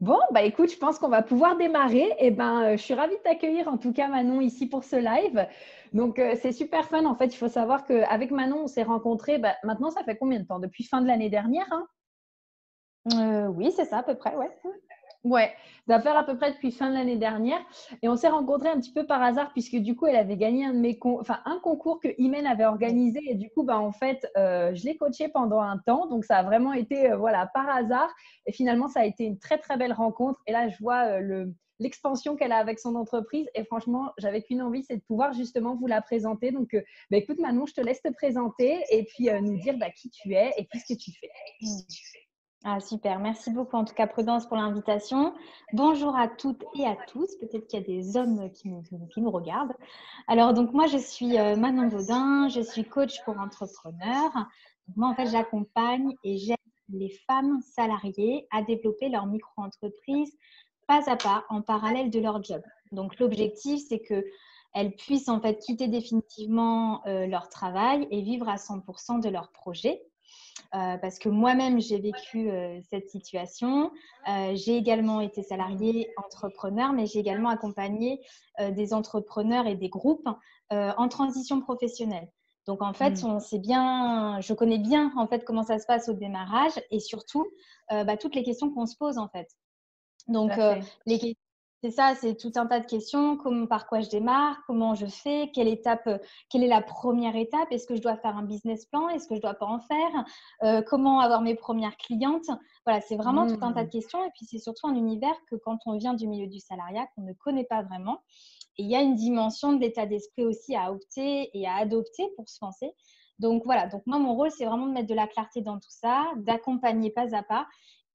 Bon, bah écoute, je pense qu'on va pouvoir démarrer. Eh ben, euh, je suis ravie de t'accueillir en tout cas Manon ici pour ce live. Donc euh, c'est super fun. En fait, il faut savoir qu'avec Manon, on s'est rencontrés. Bah, maintenant, ça fait combien de temps? Depuis fin de l'année dernière hein? Euh, Oui, c'est ça à peu près, ouais. Ouais, fait à peu près depuis fin de l'année dernière. Et on s'est rencontrés un petit peu par hasard, puisque du coup, elle avait gagné un, de mes enfin, un concours que Imen avait organisé. Et du coup, bah, en fait, euh, je l'ai coaché pendant un temps. Donc, ça a vraiment été euh, voilà, par hasard. Et finalement, ça a été une très, très belle rencontre. Et là, je vois euh, le, l'expansion qu'elle a avec son entreprise. Et franchement, j'avais qu'une envie, c'est de pouvoir justement vous la présenter. Donc, bah, écoute, Manon, je te laisse te présenter et puis nous dire bah, qui tu es et puis ce que tu fais. Ah, super, merci beaucoup en tout cas Prudence pour l'invitation. Bonjour à toutes et à tous, peut-être qu'il y a des hommes qui nous, regardent. Alors donc moi je suis euh, Manon Baudin, je suis coach pour entrepreneurs. moi en fait j'accompagne et j'aide les femmes salariées à développer leur micro-entreprise pas à pas en parallèle de leur job. Donc l'objectif c'est que elles puissent en fait quitter définitivement euh, leur travail et vivre à 100% de leur projet euh, parce que moi-même, j'ai vécu euh, cette situation. Euh, j'ai également été salariée entrepreneur, mais j'ai également accompagné des entrepreneurs et des groupes en transition professionnelle. Donc en fait, mmh. on sait bien, je connais bien en fait comment ça se passe au démarrage et surtout bah, toutes les questions qu'on se pose en fait. Donc les, c'est ça, c'est tout un tas de questions. Comment, par quoi je démarre? Comment je fais? Quelle étape euh, Quelle est la première étape? Est-ce que je dois faire un business plan? Est-ce que je dois pas en faire? Euh, Comment avoir mes premières clientes? Voilà, c'est vraiment tout un tas de mmh. questions. Et puis c'est surtout un univers que quand on vient du milieu du salariat, qu'on ne connaît pas vraiment. Et il y a une dimension de l'état d'esprit aussi à opter et à adopter pour se lancer. Donc voilà, donc moi mon rôle c'est vraiment de mettre de la clarté dans tout ça, d'accompagner pas à pas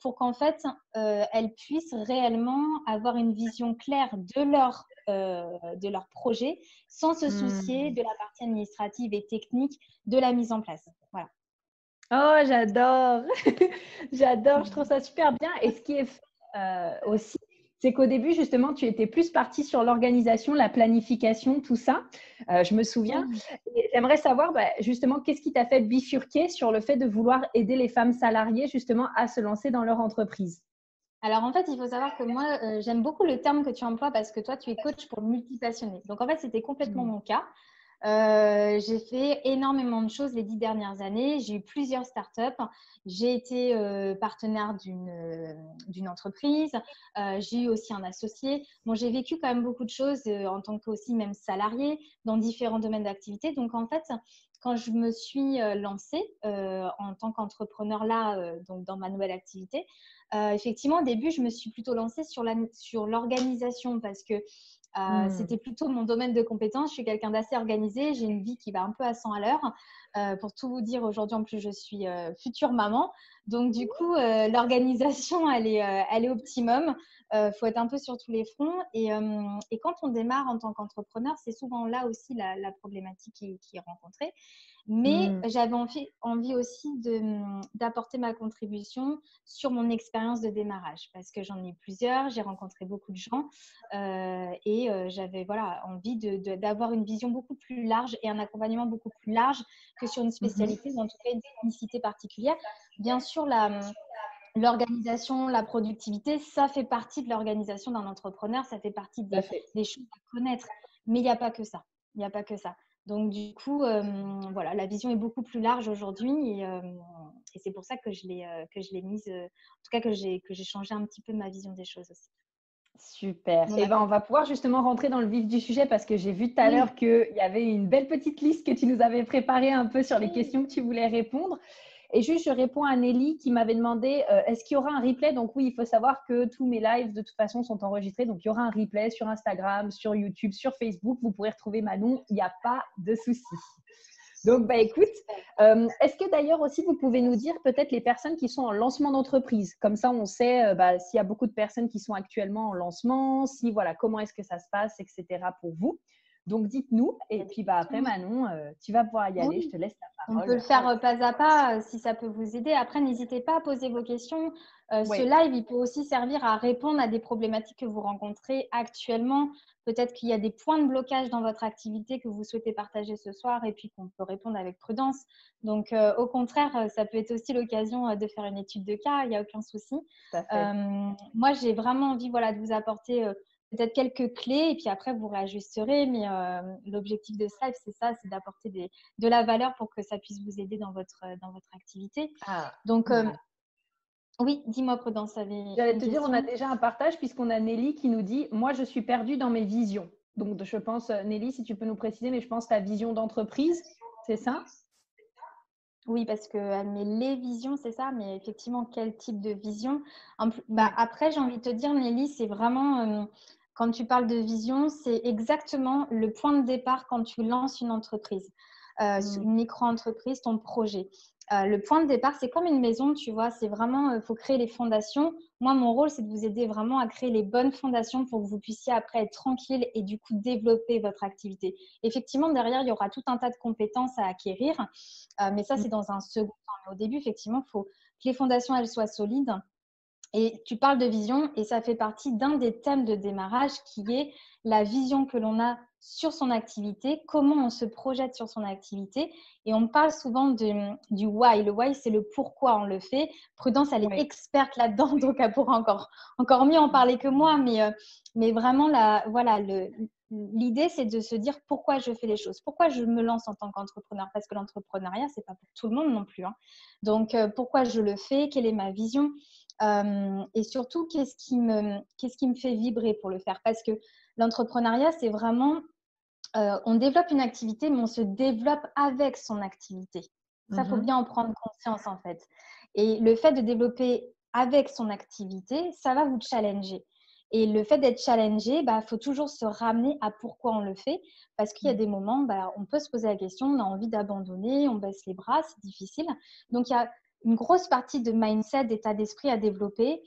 pour qu'en fait, euh, elles puissent réellement avoir une vision claire de leur, euh, de leur projet sans se soucier hmm. de la partie administrative et technique de la mise en place. Voilà. Oh, j'adore. j'adore. Je trouve ça super bien. Et ce qui est fait, euh, aussi, c'est qu'au début, justement, tu étais plus partie sur l'organisation, la planification, tout ça. Euh, je me souviens. J'aimerais savoir, bah, justement, qu'est-ce qui t'a fait bifurquer sur le fait de vouloir aider les femmes salariées, justement, à se lancer dans leur entreprise? Alors en fait, il faut savoir que moi, euh, j'aime beaucoup le terme que tu emploies parce que toi, tu es coach pour multipassionner. Donc en fait, c'était complètement mmh. mon cas. Euh, j'ai fait énormément de choses les dix dernières années. J'ai eu plusieurs startups. J'ai été euh, partenaire d'une euh, entreprise. j'ai eu aussi un associé. Bon, j'ai vécu quand même beaucoup de choses en tant qu'aussi même salarié dans différents domaines d'activité. Donc, en fait, quand je me suis lancée en tant qu'entrepreneur là, donc dans ma nouvelle activité, effectivement, au début, je me suis plutôt lancée sur l'organisation parce que euh, hmm. C'était plutôt mon domaine de compétence. Je suis quelqu'un d'assez organisé. J'ai une vie qui va un peu à 100 à l'heure. Euh, pour tout vous dire, aujourd'hui, en plus, je suis euh, future maman. Donc, du coup, l'organisation, elle est, elle est optimum. Il faut être un peu sur tous les fronts. Et, et quand on démarre en tant qu'entrepreneur, c'est souvent là aussi la, la problématique qui, qui, est rencontrée. Mais mmh. j'avais envie, envie, aussi mmh, d'apporter ma contribution sur mon expérience de démarrage parce que j'en ai plusieurs, j'ai rencontré beaucoup de gens euh, et euh, j'avais voilà, envie d'avoir une vision beaucoup plus large et un accompagnement beaucoup plus large que sur une mmh spécialité ou en tout cas une technicité particulière. Bien sûr, la, l'organisation, la productivité, ça fait partie de l'organisation d'un entrepreneur, ça fait partie des, des choses à connaître. Mais il n'y a pas que ça. Il n'y a pas que ça. Donc, du coup, euh, voilà, la vision est beaucoup plus large aujourd'hui et, euh, c'est pour ça que je l'ai, euh, que je l'ai mise, en tout cas que j'ai, que j'ai changé un petit peu ma vision des choses aussi. Super. Et eh ben, on va pouvoir justement rentrer dans le vif du sujet parce que j'ai vu tout à l'heure qu'il y avait une belle petite liste que tu nous avais préparée un peu sur les questions que tu voulais répondre. Et juste, je réponds à Nelly qui m'avait demandé euh, est-ce qu'il y aura un replay? Donc, oui, il faut savoir que tous mes lives, de toute façon, sont enregistrés. Donc, il y aura un replay sur Instagram, sur YouTube, sur Facebook. Vous pourrez retrouver Manon. Il n'y a pas de souci. Donc, bah, écoute, euh, est-ce que d'ailleurs aussi, vous pouvez nous dire peut-être les personnes qui sont en lancement d'entreprise? Comme ça, on sait euh, bah, s'il y a beaucoup de personnes qui sont actuellement en lancement, si voilà, comment est-ce que ça se passe, etc. pour vous. Donc, dites-nous. Et puis, bah, après, Manon, euh, tu vas pouvoir y aller. Je te laisse la parole. On peut le faire euh, pas à pas si ça peut vous aider. Après, n'hésitez pas à poser vos questions. Ce live, il peut aussi servir à répondre à des problématiques que vous rencontrez actuellement. Peut-être qu'il y a des points de blocage dans votre activité que vous souhaitez partager ce soir et puis qu'on peut répondre avec prudence. Donc, euh, au contraire, euh, ça peut être aussi l'occasion euh, de faire une étude de cas, il n'y a aucun souci. moi, j'ai vraiment envie voilà, de vous apporter peut-être quelques clés et puis après, vous réajusterez. Mais l'objectif de live, c'est ça, c'est d'apporter de la valeur pour que ça puisse vous aider dans votre, dans votre activité. Ah, Donc, oui, dis-moi Prudence. J'allais te dire, on a déjà un partage puisqu'on a Nelly qui nous dit Moi, je suis perdue dans mes visions. Donc, je pense, Nelly, si tu peux nous préciser, mais je pense ta vision d'entreprise, c'est ça? Oui, parce qu'elle met les visions, c'est ça, mais effectivement, quel type de vision? Bah, Après, j'ai envie de te dire, Nelly, c'est vraiment, euh, quand tu parles de vision, c'est exactement le point de départ quand tu lances une entreprise, euh, mmh. une micro-entreprise, ton projet. Euh, le point de départ, c'est comme une maison, tu vois. C'est vraiment, il euh, faut créer les fondations. Moi, mon rôle, c'est de vous aider vraiment à créer les bonnes fondations pour que vous puissiez après être tranquille et du coup développer votre activité. Effectivement, derrière, il y aura tout un tas de compétences à acquérir, euh, mais ça, c'est dans un second temps. au début, effectivement, il faut que les fondations, elles soient solides. Et tu parles de vision et ça fait partie d'un des thèmes de démarrage qui est la vision que l'on a sur son activité, comment on se projette sur son activité. Et on parle souvent du why. Le why, c'est le pourquoi on le fait. Prudence, elle est experte là-dedans, donc elle pourra encore, encore mieux en parler que moi. Mais, euh, mais vraiment, la, voilà, l'idée, c'est de se dire pourquoi je fais les choses, pourquoi je me lance en tant qu'entrepreneur. Parce que l'entrepreneuriat, c'est pas pour tout le monde non plus. Hein. Donc, euh, pourquoi je le fais, quelle est ma vision euh, et surtout, qu'est-ce qui, me, qu'est-ce qui me fait vibrer pour le faire? Parce que l'entrepreneuriat, c'est vraiment, euh, on développe une activité, mais on se développe avec son activité. Ça, il faut mmh bien en prendre conscience en fait. Et le fait de développer avec son activité, ça va vous challenger. Et le fait d'être challengé, il bah, faut toujours se ramener à pourquoi on le fait. Parce qu'il y a mmh. des moments, bah, on peut se poser la question, on a envie d'abandonner, on baisse les bras, c'est difficile. Donc, il y a une grosse partie de mindset, d'état d'esprit à développer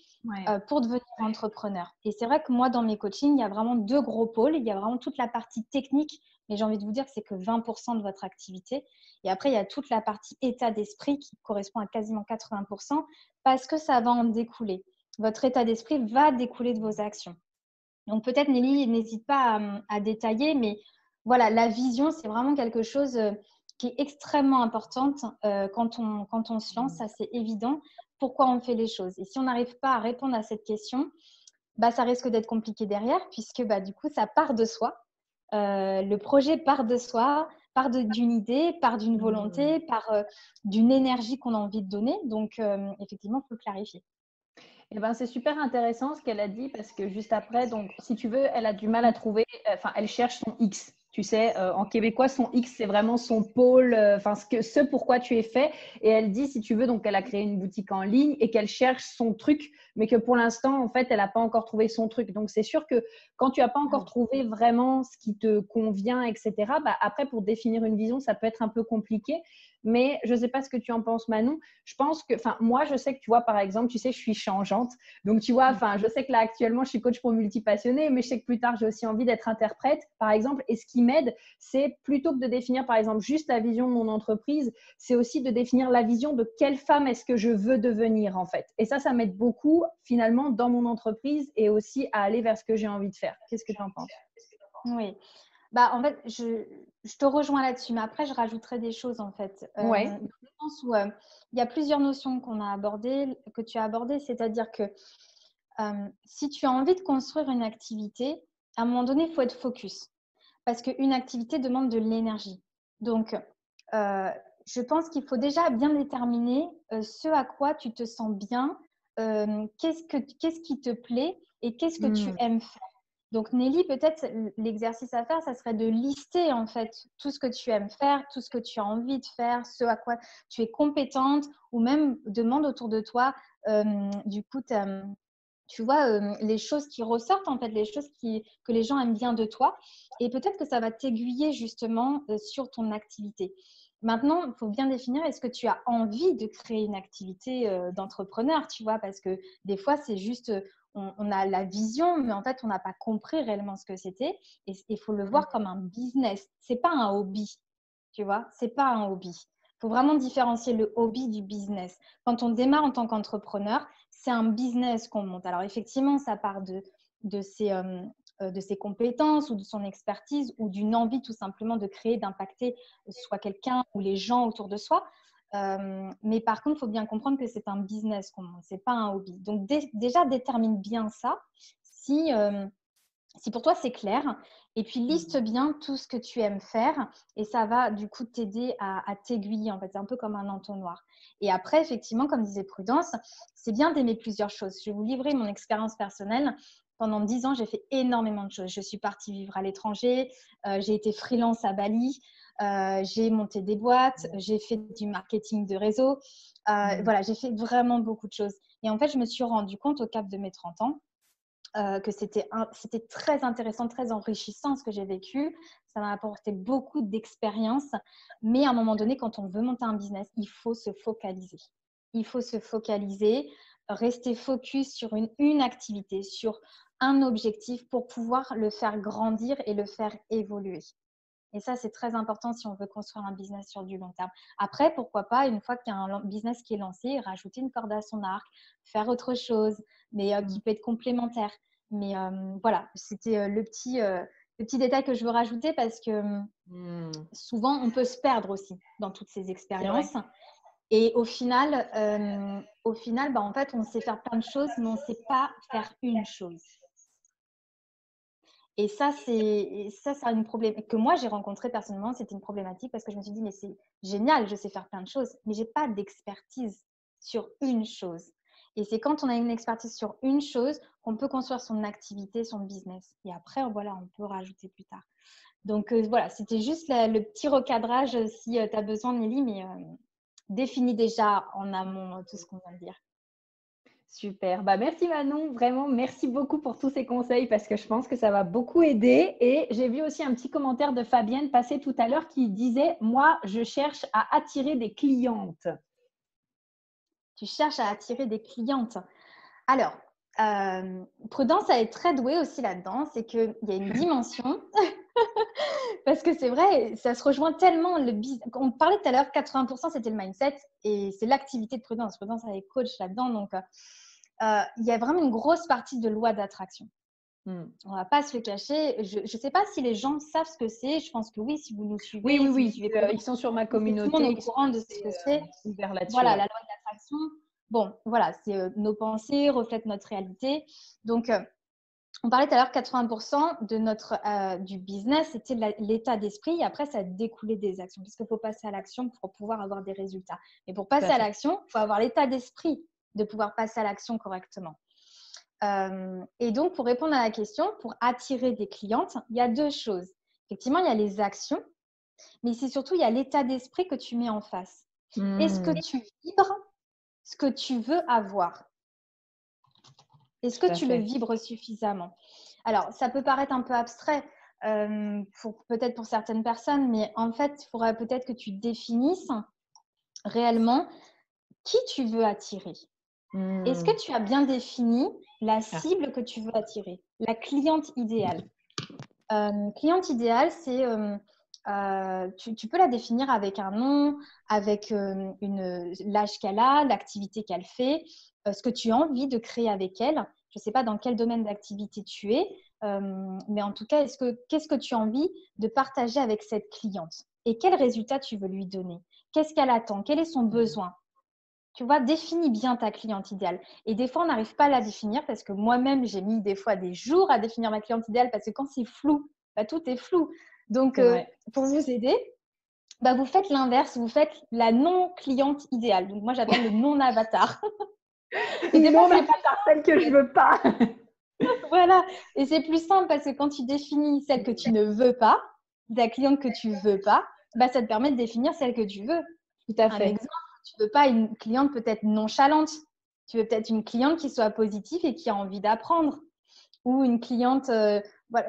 euh, pour devenir entrepreneur. Et c'est vrai que moi, dans mes coachings, il y a vraiment deux gros pôles. Il y a vraiment toute la partie technique, mais j'ai envie de vous dire que c'est que 20% de votre activité. Et après, il y a toute la partie état d'esprit qui correspond à quasiment 80% parce que ça va en découler. Votre état d'esprit va découler de vos actions. Donc peut-être, Nelly, n'hésite pas à, à, détailler, mais voilà, la vision, c'est vraiment quelque chose euh, qui est extrêmement importante euh, quand, on, quand on se lance, ça c'est évident, pourquoi on fait les choses. Et si on n'arrive pas à répondre à cette question, bah, ça risque d'être compliqué derrière, puisque bah, du coup, ça part de soi. Euh, le projet part de soi, part d'une idée, part d'une volonté, mmh. part euh, d'une énergie qu'on a envie de donner. Donc, effectivement, il faut le clarifier. Eh ben, c'est super intéressant ce qu'elle a dit parce que juste après, donc, si tu veux, elle a du mal à trouver, enfin, elle cherche son X. Tu sais, euh, en québécois, son X, c'est vraiment son pôle, euh, enfin, ce, que, ce pourquoi tu es fait. Et elle dit, si tu veux, donc elle a créé une boutique en ligne et qu'elle cherche son truc, mais que pour l'instant, en fait, elle n'a pas encore trouvé son truc. Donc, c'est sûr que quand tu n'as pas encore trouvé vraiment ce qui te convient, etc., bah, après, pour définir une vision, ça peut être un peu compliqué. Mais je ne sais pas ce que tu en penses, Manon. Je pense que, enfin, moi, je sais que tu vois, par exemple, tu sais, je suis changeante. Donc, tu vois, enfin, je sais que là, actuellement, je suis coach pour multipassionnés, mais je sais que plus tard, j'ai aussi envie d'être interprète, par exemple. Et ce qui m'aide, c'est plutôt que de définir, par exemple, juste la vision de mon entreprise, c'est aussi de définir la vision de quelle femme est-ce que je veux devenir, en fait. Et ça, ça m'aide beaucoup, finalement, dans mon entreprise et aussi à aller vers ce que j'ai envie de faire. Qu'est-ce que tu en penses? Oui. Bah, en fait, je, te rejoins là-dessus, mais après, je rajouterai des choses, en fait. Euh, oui. où euh, il y a plusieurs notions qu'on a abordées, que tu as abordées, c'est-à-dire que euh, si tu as envie de construire une activité, à un moment donné, il faut être focus. Parce qu'une activité demande de l'énergie. Donc, je pense qu'il faut déjà bien déterminer ce à quoi tu te sens bien, qu'est-ce, que, qu'est-ce qui te plaît et qu'est-ce que tu mmh. aimes faire. Donc Nelly, peut-être l'exercice à faire, ça serait de lister en fait tout ce que tu aimes faire, tout ce que tu as envie de faire, ce à quoi tu es compétente, ou même demande autour de toi, du coup, tu vois, les choses qui ressortent en fait, les choses que les gens aiment bien de toi, et peut-être que ça va t'aiguiller justement euh, sur ton activité. Maintenant, il faut bien définir est-ce que tu as envie de créer une activité euh, d'entrepreneur, tu vois, parce que des fois, c'est juste, euh, on, a la vision, mais en fait, on n'a pas compris réellement ce que c'était. Et il faut le voir comme un business. C'est pas un hobby, tu vois, c'est pas un hobby. Il faut vraiment différencier le hobby du business. Quand on démarre en tant qu'entrepreneur, c'est un business qu'on monte. Alors effectivement, ça part de, de ces, euh, euh, de ses compétences ou de son expertise ou d'une envie tout simplement de créer, d'impacter soit quelqu'un ou les gens autour de soi. Euh, mais par contre, il faut bien comprendre que c'est un business qu'on monte, c'est pas un hobby. Donc déjà, détermine bien ça. Si, euh, si pour toi c'est clair, et puis liste mmh. bien tout ce que tu aimes faire, et ça va du coup t'aider à, à t'aiguiller. En fait, c'est un peu comme un entonnoir. Et après, effectivement, comme disait Prudence, c'est bien d'aimer plusieurs choses. Je vais vous livrer mon expérience personnelle pendant dix ans, j'ai fait énormément de choses. Je suis partie vivre à l'étranger, euh, j'ai été freelance à Bali, euh, j'ai monté des boîtes, j'ai fait du marketing de réseau. Euh. Voilà, j'ai fait vraiment beaucoup de choses. Et en fait, je me suis rendu compte au cap de mes 30 ans que c'était très intéressant, très enrichissant ce que j'ai vécu. Ça m'a apporté beaucoup d'expérience. Mais à un moment donné, quand on veut monter un business, il faut se focaliser. Il faut se focaliser, rester focus sur une, une activité, sur un objectif pour pouvoir le faire grandir et le faire évoluer. Et ça, c'est très important si on veut construire un business sur du long terme. Après, pourquoi pas, une fois qu'il y a un business qui est lancé, rajouter une corde à son arc, faire autre chose, mais euh, qui peut être complémentaire. Mais euh, voilà, c'était euh, le, petit, le petit détail que je veux rajouter parce que hmm. souvent, on peut se perdre aussi dans toutes ces expériences. Et au final, au final bah, en fait, on sait faire plein de choses, mais on ne sait pas faire une chose. Et ça, c'est ça, c'est une problème que moi j'ai rencontré personnellement. C'était une problématique parce que je me suis dit mais c'est génial, je sais faire plein de choses, mais j'ai pas d'expertise sur une chose. Et c'est quand on a une expertise sur une chose qu'on peut construire son activité, son business. Et après, voilà, on peut rajouter plus tard. Donc euh, voilà, c'était juste le petit recadrage si euh, tu as besoin, Nelly, mais euh, définis déjà en amont tout ce qu'on vient de dire. Super. Bah, merci Manon. Vraiment, merci beaucoup pour tous ces conseils parce que je pense que ça va beaucoup aider. Et j'ai vu aussi un petit commentaire de Fabienne passer tout à l'heure qui disait Moi, je cherche à attirer des clientes. Tu cherches à attirer des clientes. Alors, euh, Prudence a été très douée aussi là-dedans. C'est qu'il y a une dimension. parce que c'est vrai, ça se rejoint tellement. Le On parlait tout à l'heure, 80% c'était le mindset et c'est l'activité de Prudence. Prudence, elle est coach là-dedans. Donc, euh, il y a vraiment une grosse partie de loi d'attraction. Hmm. On va pas se le cacher. Je ne sais pas si les gens savent ce que c'est. Je pense que oui, si vous nous suivez. Oui, oui, oui. Euh, ils sont sur ma communauté. Tout le monde est au courant de ce que c'est. Euh, voilà, la loi d'attraction. Bon, voilà, c'est nos pensées reflètent notre réalité. Donc, on parlait tout à l'heure 80% de notre du business, c'était l'état d'esprit. Et après, ça a découlé des actions, parce qu'il faut passer à l'action pour pouvoir avoir des résultats. Et pour passer à l'action, il faut avoir l'état d'esprit de pouvoir passer à l'action correctement. Euh, et donc, pour répondre à la question, pour attirer des clientes, il y a deux choses. Effectivement, il y a les actions, mais c'est surtout, il y a l'état d'esprit que tu mets en face. Est-ce que hmm. tu vibres ce que tu veux avoir Est-ce que tu le vibres suffisamment Alors, ça peut paraître un peu abstrait, euh, peut-être pour certaines personnes, mais en fait, il faudrait peut-être que tu définisses réellement qui tu veux attirer. Est-ce que hmm. tu as bien défini la ah. cible que tu veux attirer, la cliente idéale? Euh, Cliente idéale, c'est euh, euh, tu, peux la définir avec un nom, avec une l'âge qu'elle a, l'activité qu'elle fait, ce que tu as envie de créer avec elle. Je ne sais pas dans quel domaine d'activité tu es, mais en tout cas, qu'est-ce que tu as envie de partager avec cette cliente? Et quel résultat tu veux lui donner? Qu'est-ce qu'elle attend? Quel est son besoin? Tu vois, définis bien ta cliente idéale. Et des fois, on n'arrive pas à la définir parce que moi-même, j'ai mis des fois des jours à définir ma cliente idéale parce que quand c'est flou, bah, tout est flou. Donc, euh, pour vous aider, bah, vous faites l'inverse, vous faites la non-cliente idéale. Donc, moi, j'appelle le non-avatar. Et non-avatar, celle que je veux pas. voilà. Et c'est plus simple parce que quand tu définis celle que tu ne veux pas, la cliente que tu veux pas, bah, ça te permet de définir celle que tu veux. Tout à fait. Tu veux pas une cliente peut-être nonchalante. Tu veux peut-être une cliente qui soit positive et qui a envie d'apprendre. Ou une cliente, euh,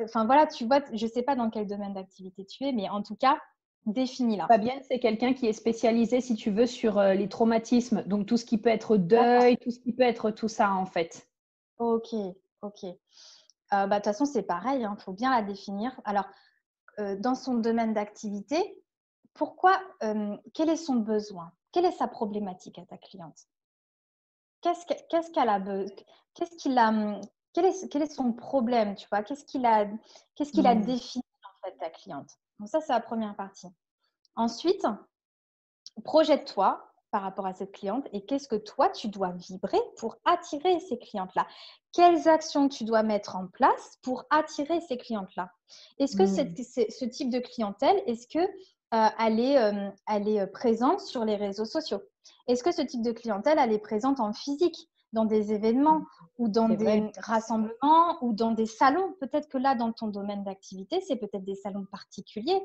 enfin voilà, tu vois, je sais pas dans quel domaine d'activité tu es, mais en tout cas, Définis-la. Fabienne, c'est quelqu'un qui est spécialisé, si tu veux, sur euh, les traumatismes. Donc, tout ce qui peut être deuil, tout ce qui peut être tout ça, en fait. Ok, ok. Euh, bah, de toute façon, c'est pareil, il hein, faut bien la définir. Alors, euh, dans son domaine d'activité, pourquoi, quel est son besoin? Quelle est sa problématique à ta cliente? Qu'est-ce qu'elle a besoin Qu'est-ce qu'il a quel est, quel est, son problème, tu vois? Qu'est-ce qu'il a, qu'est-ce qu'il a mmh. défini en fait ta cliente? Donc ça, c'est la première partie. Ensuite, projette-toi par rapport à cette cliente et qu'est-ce que toi, tu dois vibrer pour attirer ces clientes-là? Quelles actions tu dois mettre en place pour attirer ces clientes-là? Est-ce que mmh. ce type de clientèle, est-ce que euh, elle, est, euh, elle est présente sur les réseaux sociaux Est-ce que ce type de clientèle, elle est présente en physique dans des événements ou dans des rassemblements ou dans des salons? Peut-être que là, dans ton domaine d'activité, c'est peut-être des salons particuliers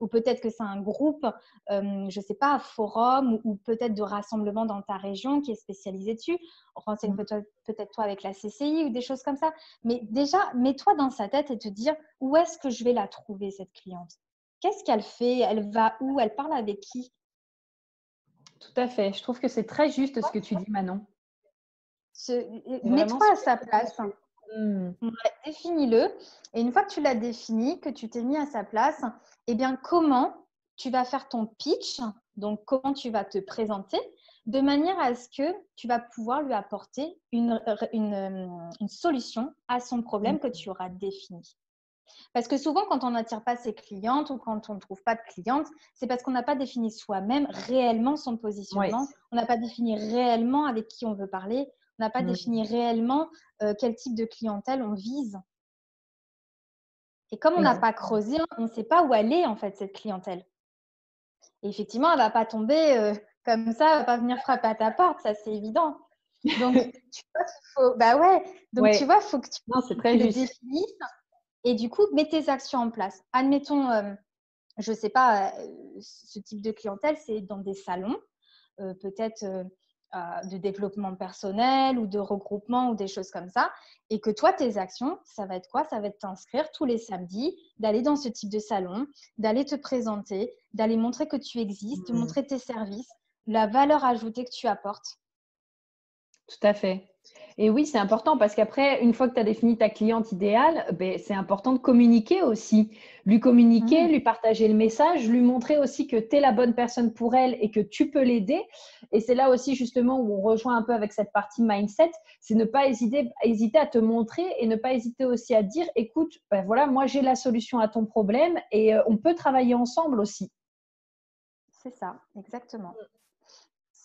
ou peut-être que c'est un groupe, euh, je ne sais pas, forum ou, peut-être de rassemblement dans ta région qui est spécialisé dessus. Renseigne mmh. peut-être toi avec la CCI ou des choses comme ça. Mais déjà, mets-toi dans sa tête et te dire où est-ce que je vais la trouver, cette cliente? Qu'est-ce qu'elle fait? Elle va où? Elle parle avec qui? Tout à fait. Je trouve que c'est très juste ce que tu dis, Manon. Mets-toi à sa place. Mmh. Définis-le. Et une fois que tu l'as défini, que tu t'es mis à sa place, eh bien, comment tu vas faire ton pitch? Donc, comment tu vas te présenter? De manière à ce que tu vas pouvoir lui apporter une, une, une solution à son problème que tu auras défini. Parce que souvent, quand on n'attire pas ses clientes ou quand on ne trouve pas de clientes, c'est parce qu'on n'a pas défini soi-même réellement son positionnement. On n'a pas défini réellement avec qui on veut parler on n'a pas défini réellement euh, quel type de clientèle on vise. Et comme on n'a pas creusé, on ne sait pas où elle est en fait cette clientèle. Et effectivement, elle ne va pas tomber euh, comme ça, elle ne va pas venir frapper à ta porte, ça c'est évident. Donc, tu vois, faut, bah ouais. Donc, tu vois, faut que tu non, très le définisses et du coup, mets tes actions en place. Admettons, euh, je ne sais pas, ce type de clientèle, c'est dans des salons, peut-être euh, de développement personnel ou de regroupement ou des choses comme ça. Et que toi, tes actions, ça va être quoi? Ça va être t'inscrire tous les samedis, d'aller dans ce type de salon, d'aller te présenter, d'aller montrer que tu existes, de mmh. montrer tes services, la valeur ajoutée que tu apportes. Tout à fait. Et oui, c'est important parce qu'après, une fois que tu as défini ta cliente idéale, ben, c'est important de communiquer aussi. Lui communiquer, mmh. lui partager le message, lui montrer aussi que tu es la bonne personne pour elle et que tu peux l'aider. Et c'est là aussi justement où on rejoint un peu avec cette partie mindset, c'est ne pas hésiter, hésiter à te montrer et ne pas hésiter aussi à dire, écoute, ben voilà, moi j'ai la solution à ton problème et euh, on peut travailler ensemble aussi. C'est ça, exactement.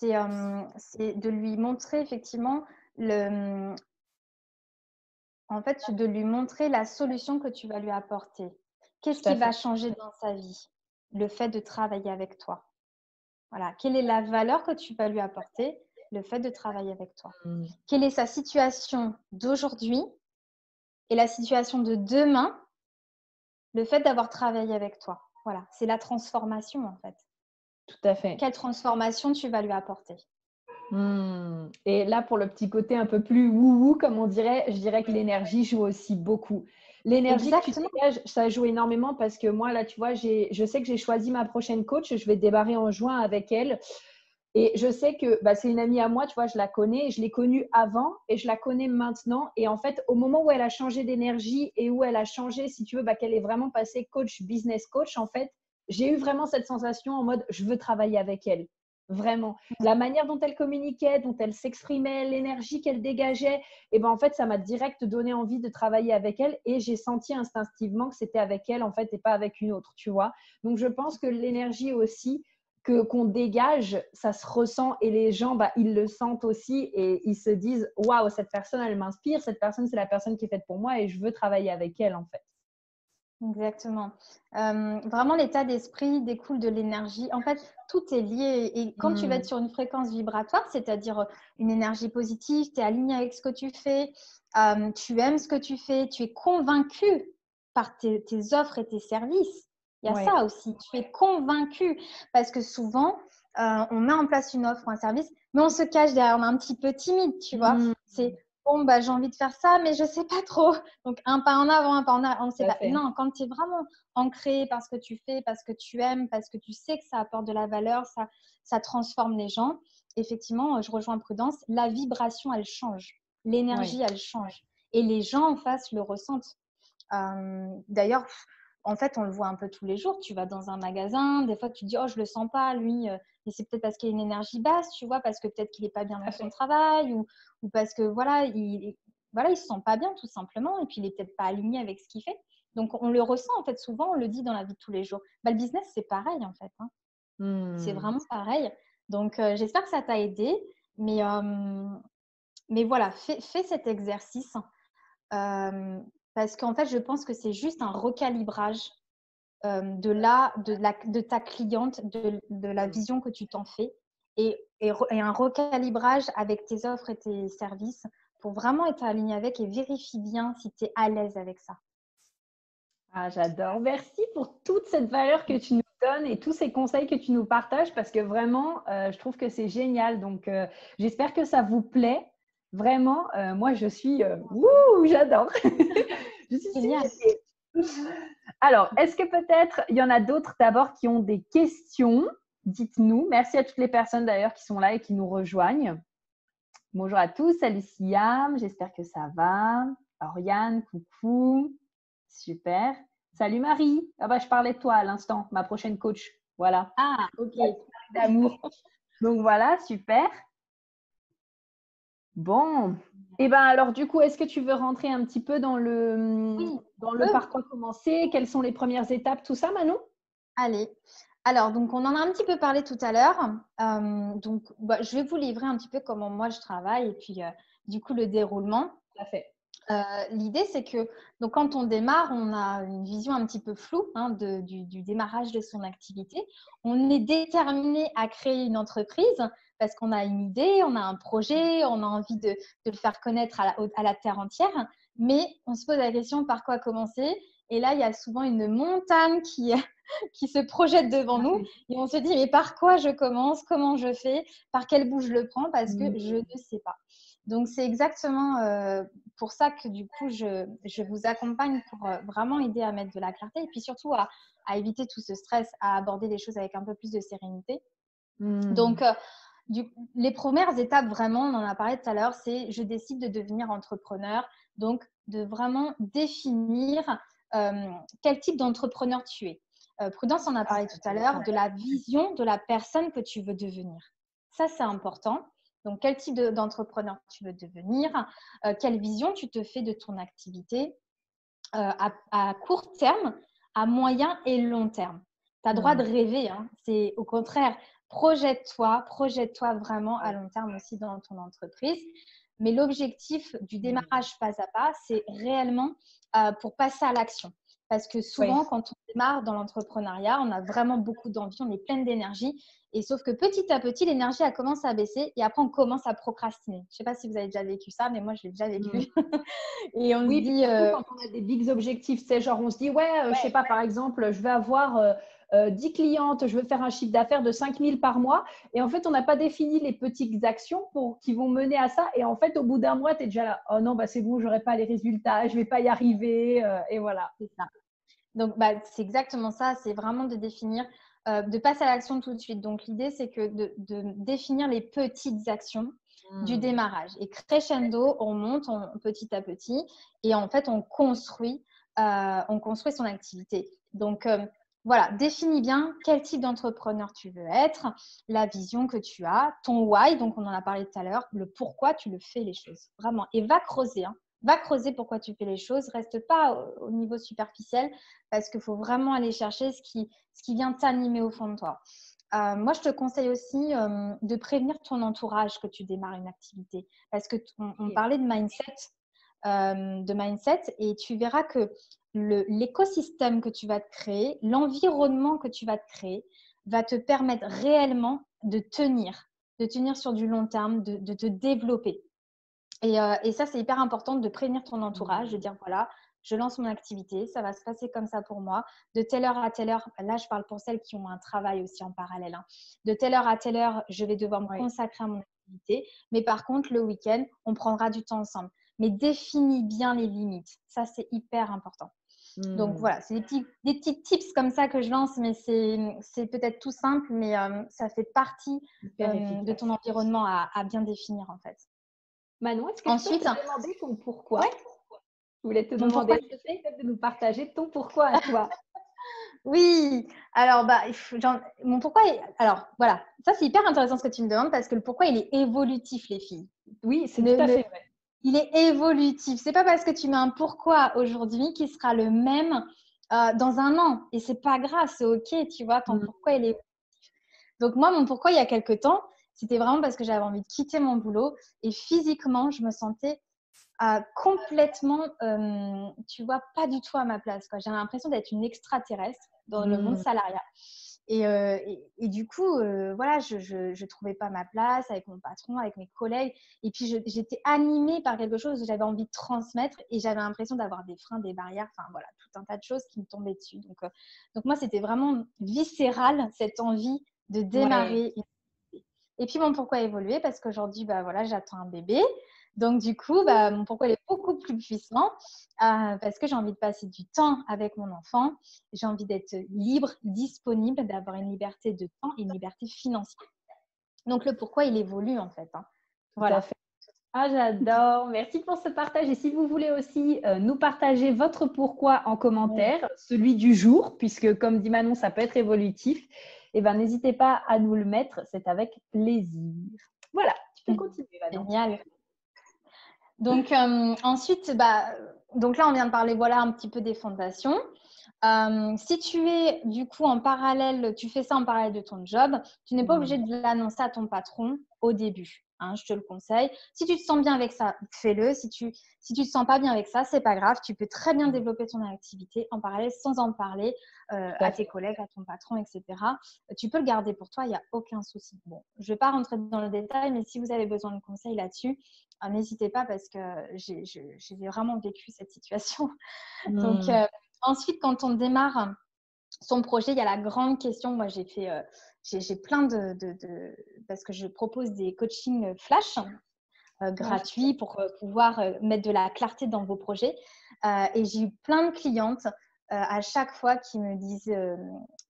Euh, c'est de lui montrer effectivement le, en fait, de lui montrer la solution que tu vas lui apporter. Qu'est-ce qui va changer dans sa vie? Le fait de travailler avec toi. Voilà. Quelle est la valeur que tu vas lui apporter? Le fait de travailler avec toi. Mmh. Quelle est sa situation d'aujourd'hui et la situation de demain? Le fait d'avoir travaillé avec toi. Voilà. C'est la transformation en fait. Tout à fait. Quelle transformation tu vas lui apporter? Hmm. Et là, pour le petit côté un peu plus wou-wou, comme on dirait, je dirais que l'énergie joue aussi beaucoup. L'énergie que tu dégages, ça joue énormément parce que moi, là, tu vois, je sais que j'ai choisi ma prochaine coach. Je vais débarrer en juin avec elle. Et je sais que bah, c'est une amie à moi, tu vois, je la connais. Je l'ai connue avant et je la connais maintenant. Et en fait, au moment où elle a changé d'énergie et où elle a changé, si tu veux, bah, qu'elle est vraiment passée coach, business coach, en fait, j'ai eu vraiment cette sensation en mode, je veux travailler avec elle. Vraiment. La manière dont elle communiquait, dont elle s'exprimait, l'énergie qu'elle dégageait, et eh ben en fait, ça m'a direct donné envie de travailler avec elle et j'ai senti instinctivement que c'était avec elle en fait et pas avec une autre, tu vois. Donc je pense que l'énergie aussi que qu'on dégage, ça se ressent et les gens, bah, ils le sentent aussi et ils se disent waouh, cette personne, elle m'inspire, cette personne, c'est la personne qui est faite pour moi et je veux travailler avec elle en fait. Exactement. Euh, vraiment, l'état d'esprit découle de l'énergie. En fait, tout est lié. Et quand tu vas être mmh. sur une fréquence vibratoire, c'est-à-dire euh, une énergie positive, tu es aligné avec ce que tu fais, euh, tu aimes ce que tu fais, tu es convaincu par tes, offres et tes services. Il y a ça aussi. Tu es convaincu. Parce que souvent, on met en place une offre ou un service, mais on se cache derrière, on est un petit peu timide, tu vois. Mmh. C'est bon, bah, j'ai envie de faire ça, mais je ne sais pas trop. Donc, un pas en avant, un pas en arrière, on ne sait pas. Non, quand tu es vraiment ancré parce que tu fais, parce que tu aimes, parce que tu sais que ça apporte de la valeur, ça, ça transforme les gens, effectivement, je rejoins Prudence, la vibration, elle change. L'énergie, elle change. Et les gens en face le ressentent. Euh, d'ailleurs, en fait, on le voit un peu tous les jours. Tu vas dans un magasin, des fois tu dis oh je le sens pas lui, euh, mais c'est peut-être parce qu'il a une énergie basse, tu vois, parce que peut-être qu'il est pas bien dans son travail ou, ou parce que voilà il voilà il se sent pas bien tout simplement et puis il est peut-être pas aligné avec ce qu'il fait. Donc on le ressent en fait souvent, on le dit dans la vie de tous les jours. Bah, le business c'est pareil en fait. Hein. C'est mmh. vraiment pareil. Donc euh, j'espère que ça t'a aidé, mais mais voilà fais, fais cet exercice. Parce qu'en fait, je pense que c'est juste un recalibrage euh, de, la, de, la, de ta cliente, de, de la vision que tu t'en fais et, et, un recalibrage avec tes offres et tes services pour vraiment être aligné avec et vérifie bien si tu es à l'aise avec ça. Ah, j'adore. Merci pour toute cette valeur que tu nous donnes et tous ces conseils que tu nous partages parce que vraiment, euh, je trouve que c'est génial. Donc, euh, j'espère que ça vous plaît. Vraiment, euh, moi, je suis. Euh, j'adore. je suis Alors, est-ce que peut-être il y en a d'autres d'abord qui ont des questions? Dites-nous. Merci à toutes les personnes d'ailleurs qui sont là et qui nous rejoignent. Bonjour à tous. Salut Siam. J'espère que ça va. Oriane, coucou. Super. Salut Marie. Ah bah, je parlais de toi à l'instant, ma prochaine coach. Voilà. Ah, ok. D'amour. Donc voilà, super. Bon, et eh ben alors du coup, est-ce que tu veux rentrer un petit peu dans le, dans le par quoi commencer? Quelles sont les premières étapes, tout ça, Manon? Allez. Alors, donc on en a un petit peu parlé tout à l'heure. Euh, donc, bah, je vais vous livrer un petit peu comment moi je travaille et puis euh, du coup le déroulement. Tout à fait. Euh, l'idée, c'est que donc, quand on démarre, on a une vision un petit peu floue hein, du, du, démarrage de son activité. On est déterminé à créer une entreprise, parce qu'on a une idée, on a un projet, on a envie de, le faire connaître à la, terre entière, mais on se pose la question par quoi commencer? Et là, il y a souvent une montagne qui, qui se projette devant nous et on se dit, mais par quoi je commence? Comment je fais? Par quel bout je le prends? Parce que mmh. je ne sais pas. Donc, c'est exactement euh, pour ça que du coup, je, je vous accompagne pour euh, vraiment aider à mettre de la clarté et puis surtout à, à, éviter tout ce stress, à aborder les choses avec un peu plus de sérénité. Mmh. Donc, euh, les premières étapes, vraiment, on en a parlé tout à l'heure, c'est je décide de devenir entrepreneur. Donc, de vraiment définir euh, quel type d'entrepreneur tu es. Euh, Prudence en a parlé tout à l'heure, de la vision de la personne que tu veux devenir. Ça, c'est important. Donc, quel type d'entrepreneur tu veux devenir euh, Quelle vision tu te fais de ton activité à, à, court terme, à moyen et long terme Tu as droit de rêver. Hein. C'est au contraire, projette-toi, projette-toi vraiment à long terme aussi dans ton entreprise. Mais l'objectif du démarrage pas à pas, c'est réellement euh, pour passer à l'action. Parce que souvent, quand on démarre dans l'entrepreneuriat, on a vraiment beaucoup d'envie, on est pleine d'énergie. Et sauf que petit à petit, l'énergie a commencé à baisser et après, on commence à procrastiner. Je ne sais pas si vous avez déjà vécu ça, mais moi, je l'ai déjà vécu. Et on oui, dit. Euh, quand on a des big objectifs, c'est genre, on se dit, ouais, euh, je ne sais pas, par exemple, je vais avoir 10 euh, clientes, je veux faire un chiffre d'affaires de 5 000 par mois. Et en fait, on n'a pas défini les petites actions pour, qui vont mener à ça. Et en fait, au bout d'un mois, tu es déjà là, oh non, bah, c'est bon, je n'aurai pas les résultats, je ne vais pas y arriver. Euh, et voilà. C'est ça. Donc, bah, c'est exactement ça. C'est vraiment de définir, euh, de passer à l'action tout de suite. Donc, l'idée, c'est que de, définir les petites actions du mmh. démarrage. Et crescendo, on monte petit à petit et en fait, on construit, on construit son activité. Donc, voilà, définis bien quel type d'entrepreneur tu veux être, la vision que tu as, ton why, donc on en a parlé tout à l'heure, le pourquoi tu le fais les choses. Vraiment. Et va creuser. Hein. Va creuser pourquoi tu fais les choses. Reste pas au, niveau superficiel parce qu'il faut vraiment aller chercher ce qui, ce qui vient t'animer au fond de toi. Euh, moi, je te conseille aussi euh, de prévenir ton entourage que tu démarres une activité parce que on, parlait de mindset, euh, de mindset et tu verras que l'écosystème que tu vas te créer, l'environnement que tu vas te créer, va te permettre réellement de tenir, de tenir sur du long terme, de, te développer. Euh, et, ça, c'est hyper important de prévenir ton entourage, de dire voilà, je lance mon activité, ça va se passer comme ça pour moi. De telle heure à telle heure, là, je parle pour celles qui ont un travail aussi en parallèle. Hein. De telle heure à telle heure, je vais devoir me consacrer à mon activité. Mais par contre, le week-end, on prendra du temps ensemble. Mais définis bien les limites. Ça, c'est hyper important. Donc hmm. voilà, c'est des petits, des petits tips comme ça que je lance, mais c'est peut-être tout simple, mais euh, ça fait partie euh, de ton environnement à, bien définir en fait. Manon, est-ce que Ensuite, tu peux te demander ton pourquoi? Je voulais te demander de nous partager ton pourquoi à toi. oui, alors bah, mon pourquoi, alors voilà, ça c'est hyper intéressant ce que tu me demandes parce que le pourquoi il est évolutif les filles. Oui, c'est tout à fait vrai il est évolutif. C'est pas parce que tu mets un pourquoi aujourd'hui qui sera le même euh, dans un an. Et c'est pas grave, c'est ok, tu vois, ton mm. pourquoi il est évolutif. Donc moi, mon pourquoi il y a quelques temps, c'était vraiment parce que j'avais envie de quitter mon boulot et physiquement, je me sentais euh, complètement, euh, tu vois, pas du tout à ma place. J'avais l'impression d'être une extraterrestre dans le monde mm. Euh, et, du coup, euh, voilà, je ne trouvais pas ma place avec mon patron, avec mes collègues. Et puis, j'étais animée par quelque chose que j'avais envie de transmettre et j'avais l'impression d'avoir des freins, des barrières, enfin voilà, tout un tas de choses qui me tombaient dessus. Donc, euh, donc moi, c'était vraiment viscéral, cette envie de démarrer. Et puis, bon, pourquoi évoluer? Parce qu'aujourd'hui, bah, voilà, j'attends un bébé. Donc, du coup, bah, mon pourquoi il est beaucoup plus puissant euh, parce que j'ai envie de passer du temps avec mon enfant. J'ai envie d'être libre, disponible, d'avoir une liberté de temps et une liberté financière. Donc, le pourquoi il évolue en fait. Hein. Voilà. Ah, j'adore. Merci pour ce partage. Et si vous voulez aussi euh, nous partager votre pourquoi en commentaire, celui du jour, puisque comme dit Manon, ça peut être évolutif, eh ben, n'hésitez pas à nous le mettre. C'est avec plaisir. Voilà, tu peux continuer. Génial. Donc euh, ensuite, bah, donc là, on vient de parler voilà un petit peu des fondations. Euh, si tu es du coup en parallèle, tu fais ça en parallèle de ton job, tu n'es pas obligé de l'annoncer à ton patron au début. Hein, je te le conseille. Si tu te sens bien avec ça, fais-le. Si tu si tu te sens pas bien avec ça, c'est pas grave. Tu peux très bien développer ton activité en parallèle sans en parler euh, à tes collègues, à ton patron, etc. Tu peux le garder pour toi, il n'y a aucun souci. Bon, je vais pas rentrer dans le détail, mais si vous avez besoin de conseils là-dessus, euh, n'hésitez pas parce que j'ai vraiment vécu cette situation. Donc hmm. euh, ensuite, quand on démarre son projet, il y a la grande question. Moi, j'ai fait j'ai plein de, Parce que je propose des coachings flash euh, gratuits pour euh, pouvoir euh, mettre de la clarté dans vos projets. et j'ai eu plein de clientes à chaque fois qui me disent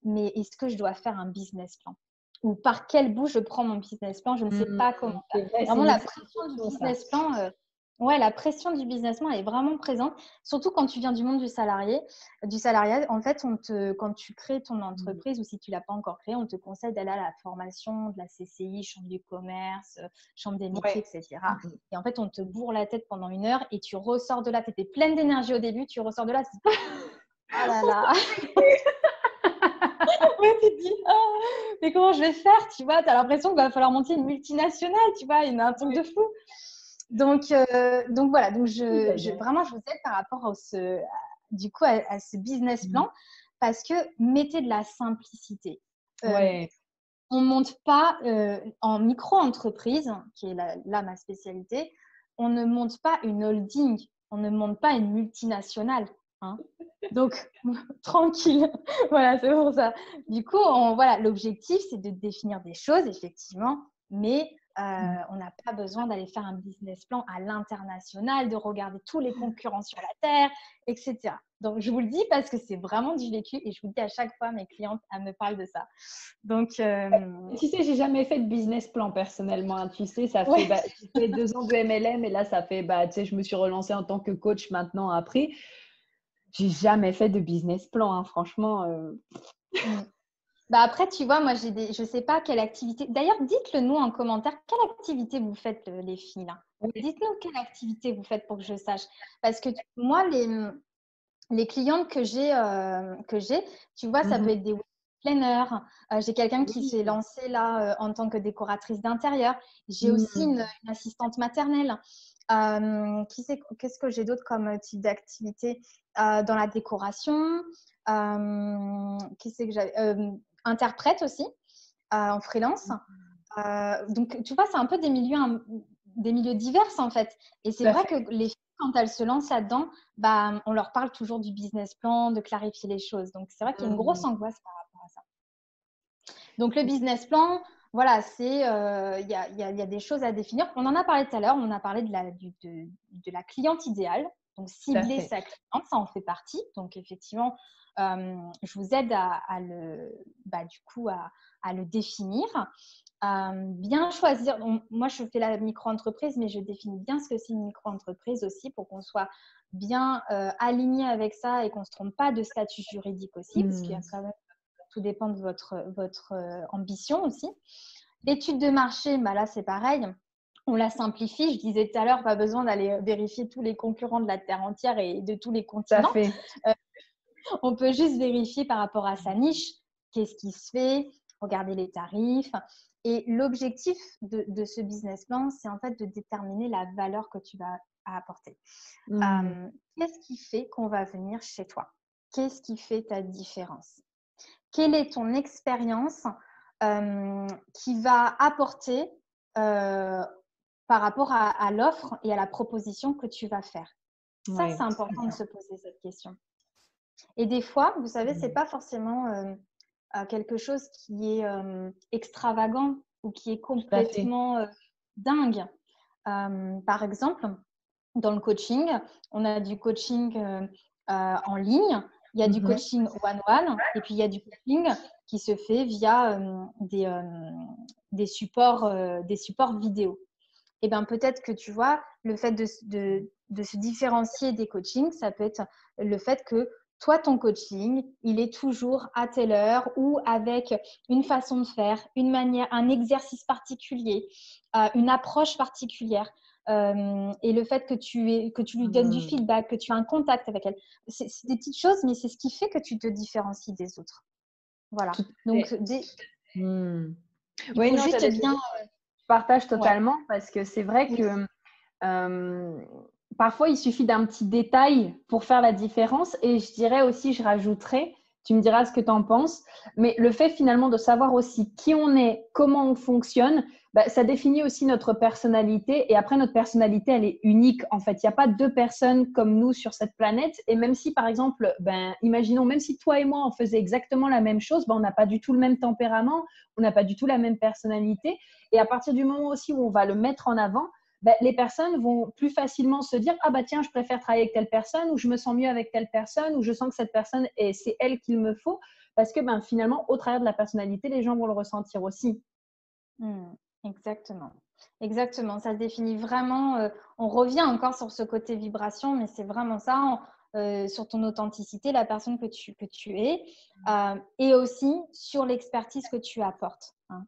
Mais est-ce que je dois faire un business plan? Ou par quel bout je prends mon business plan, je ne sais mmh, pas comment. Vraiment, la pression du business plan, Ouais, la pression du businessman est vraiment présente, surtout quand tu viens du monde du salarié, du salariat. En fait, on te, quand tu crées ton mmh. entreprise ou si tu l'as pas encore créée, on te conseille d'aller à la formation de la CCI, chambre du commerce, chambre des métiers, etc. Mmh et en fait, on te bourre la tête pendant une heure et tu ressors de là. Tu étais pleine d'énergie au début, tu ressors de là. Ah là là. ouais, tu te dis, oh, mais comment je vais faire Tu vois, tu as l'impression qu'il va falloir monter une multinationale, tu vois, il y a un truc de fou. Donc, euh, donc voilà, donc je, vraiment, je vous aide par rapport à ce, du coup, à, ce business mmh. plan parce que mettez de la simplicité. Euh, on ne monte pas euh, en micro-entreprise, qui est là ma spécialité, on ne monte pas une holding, on ne monte pas une multinationale. Hein. Donc, tranquille. voilà, c'est pour ça. Du coup, voilà, l'objectif, c'est de définir des choses, effectivement, mais euh, mmh. on n'a pas besoin d'aller faire un business plan à l'international, de regarder tous les concurrents sur la Terre, etc. Donc, je vous le dis parce que c'est vraiment du vécu et je vous le dis à chaque fois, mes clientes, elles me parlent de ça. Donc, euh, tu sais, j'ai jamais fait de business plan personnellement. Hein. Tu sais, ça fait, bah, deux ans de MLM et là, ça fait, bah, tu sais, je me suis relancée en tant que coach maintenant après. J'ai jamais fait de business plan, hein. franchement. Euh... Bah après, tu vois, moi, j'ai des... je ne sais pas quelle activité. D'ailleurs, dites-le nous en commentaire. Quelle activité vous faites, euh, les filles là? Dites-nous quelle activité vous faites pour que je sache. Parce que moi, les, les clientes que j'ai, euh, que j'ai tu vois, ça mmh peut être des planners. Euh, j'ai quelqu'un qui s'est lancé là en tant que décoratrice d'intérieur. J'ai aussi mmh. une, assistante maternelle. qui sait, qu'est-ce que j'ai d'autre comme type d'activité? Dans la décoration Qui sait que j'avais interprète aussi euh, en freelance. Euh, donc, tu vois, c'est un peu des milieux, des milieux divers en fait. Et c'est vrai que les filles, quand elles se lancent là-dedans, bah, on leur parle toujours du business plan, de clarifier les choses. Donc, c'est vrai qu'il y a une grosse mmh. angoisse par rapport à ça. Donc, le business plan, voilà, c'est il y, a, des choses à définir. On en a parlé tout à l'heure. On a parlé de la, de, la cliente idéale. Donc cibler sa cliente, ça en fait partie. Donc effectivement, je vous aide à, le, bah, du coup, à, le définir. bien choisir. moi, je fais la micro-entreprise, mais je définis bien ce que c'est une micro-entreprise aussi pour qu'on soit bien aligné avec ça et qu'on ne se trompe pas de statut juridique aussi, parce qu'il y a quand même tout dépend de votre, votre euh, ambition aussi. L'étude de marché, bah là, c'est pareil. On la simplifie. Je disais tout à l'heure, pas besoin d'aller vérifier tous les concurrents de la Terre entière et de tous les continents. Fait. On peut juste vérifier par rapport à sa niche, qu'est-ce qui se fait, regarder les tarifs. Et l'objectif de, de, ce business plan, c'est en fait de déterminer la valeur que tu vas apporter. Mmh. Euh, qu'est-ce qui fait qu'on va venir chez toi? Qu'est-ce qui fait ta différence? Quelle est ton expérience euh, qui va apporter euh, par rapport à, l'offre et à la proposition que tu vas faire? Ça, c'est important de se poser cette question. Et des fois, vous savez, ce n'est mmh. pas forcément euh, quelque chose qui est extravagant ou qui est complètement dingue. par exemple, dans le coaching, on a du coaching en ligne il y a du mhm. coaching one-one et puis il y a du coaching qui se fait via euh, des, euh, des, supports, euh, des supports vidéo. Et bien peut-être que tu vois, le fait de, de, de, se différencier des coachings, ça peut être le fait que toi, ton coaching, il est toujours à telle heure ou avec une façon de faire, une manière, un exercice particulier, une approche particulière. Euh, et le fait que tu, es, que tu lui donnes du mmh. feedback, que tu as un contact avec elle. C'est des petites choses, mais c'est ce qui fait que tu te différencies des autres. Voilà. Donc, des... Mmh. Oui, non, juste bien. Euh, je partage totalement parce que c'est vrai que euh, parfois il suffit d'un petit détail pour faire la différence. Et je dirais aussi, je rajouterais, tu me diras ce que tu en penses, mais le fait finalement de savoir aussi qui on est, comment on fonctionne, bah, ça définit aussi notre personnalité. Et après, notre personnalité, elle est unique. En fait, il n'y a pas deux personnes comme nous sur cette planète. Et même si, par exemple, ben, imaginons, même si toi et moi, on faisait exactement la même chose, ben, on n'a pas du tout le même tempérament, on n'a pas du tout la même personnalité. Et à partir du moment aussi où on va le mettre en avant, ben, les personnes vont plus facilement se dire ah bah tiens je préfère travailler avec telle personne ou je me sens mieux avec telle personne ou je sens que cette personne et c'est elle qu'il me faut parce que ben finalement au travers de la personnalité les gens vont le ressentir aussi. Mmh. Exactement. Exactement. Ça se définit vraiment. Euh, on revient encore sur ce côté vibration, mais c'est vraiment ça. Euh, sur ton authenticité, la personne que tu, que tu es, mmh. euh, et aussi sur l'expertise que tu apportes. Hein.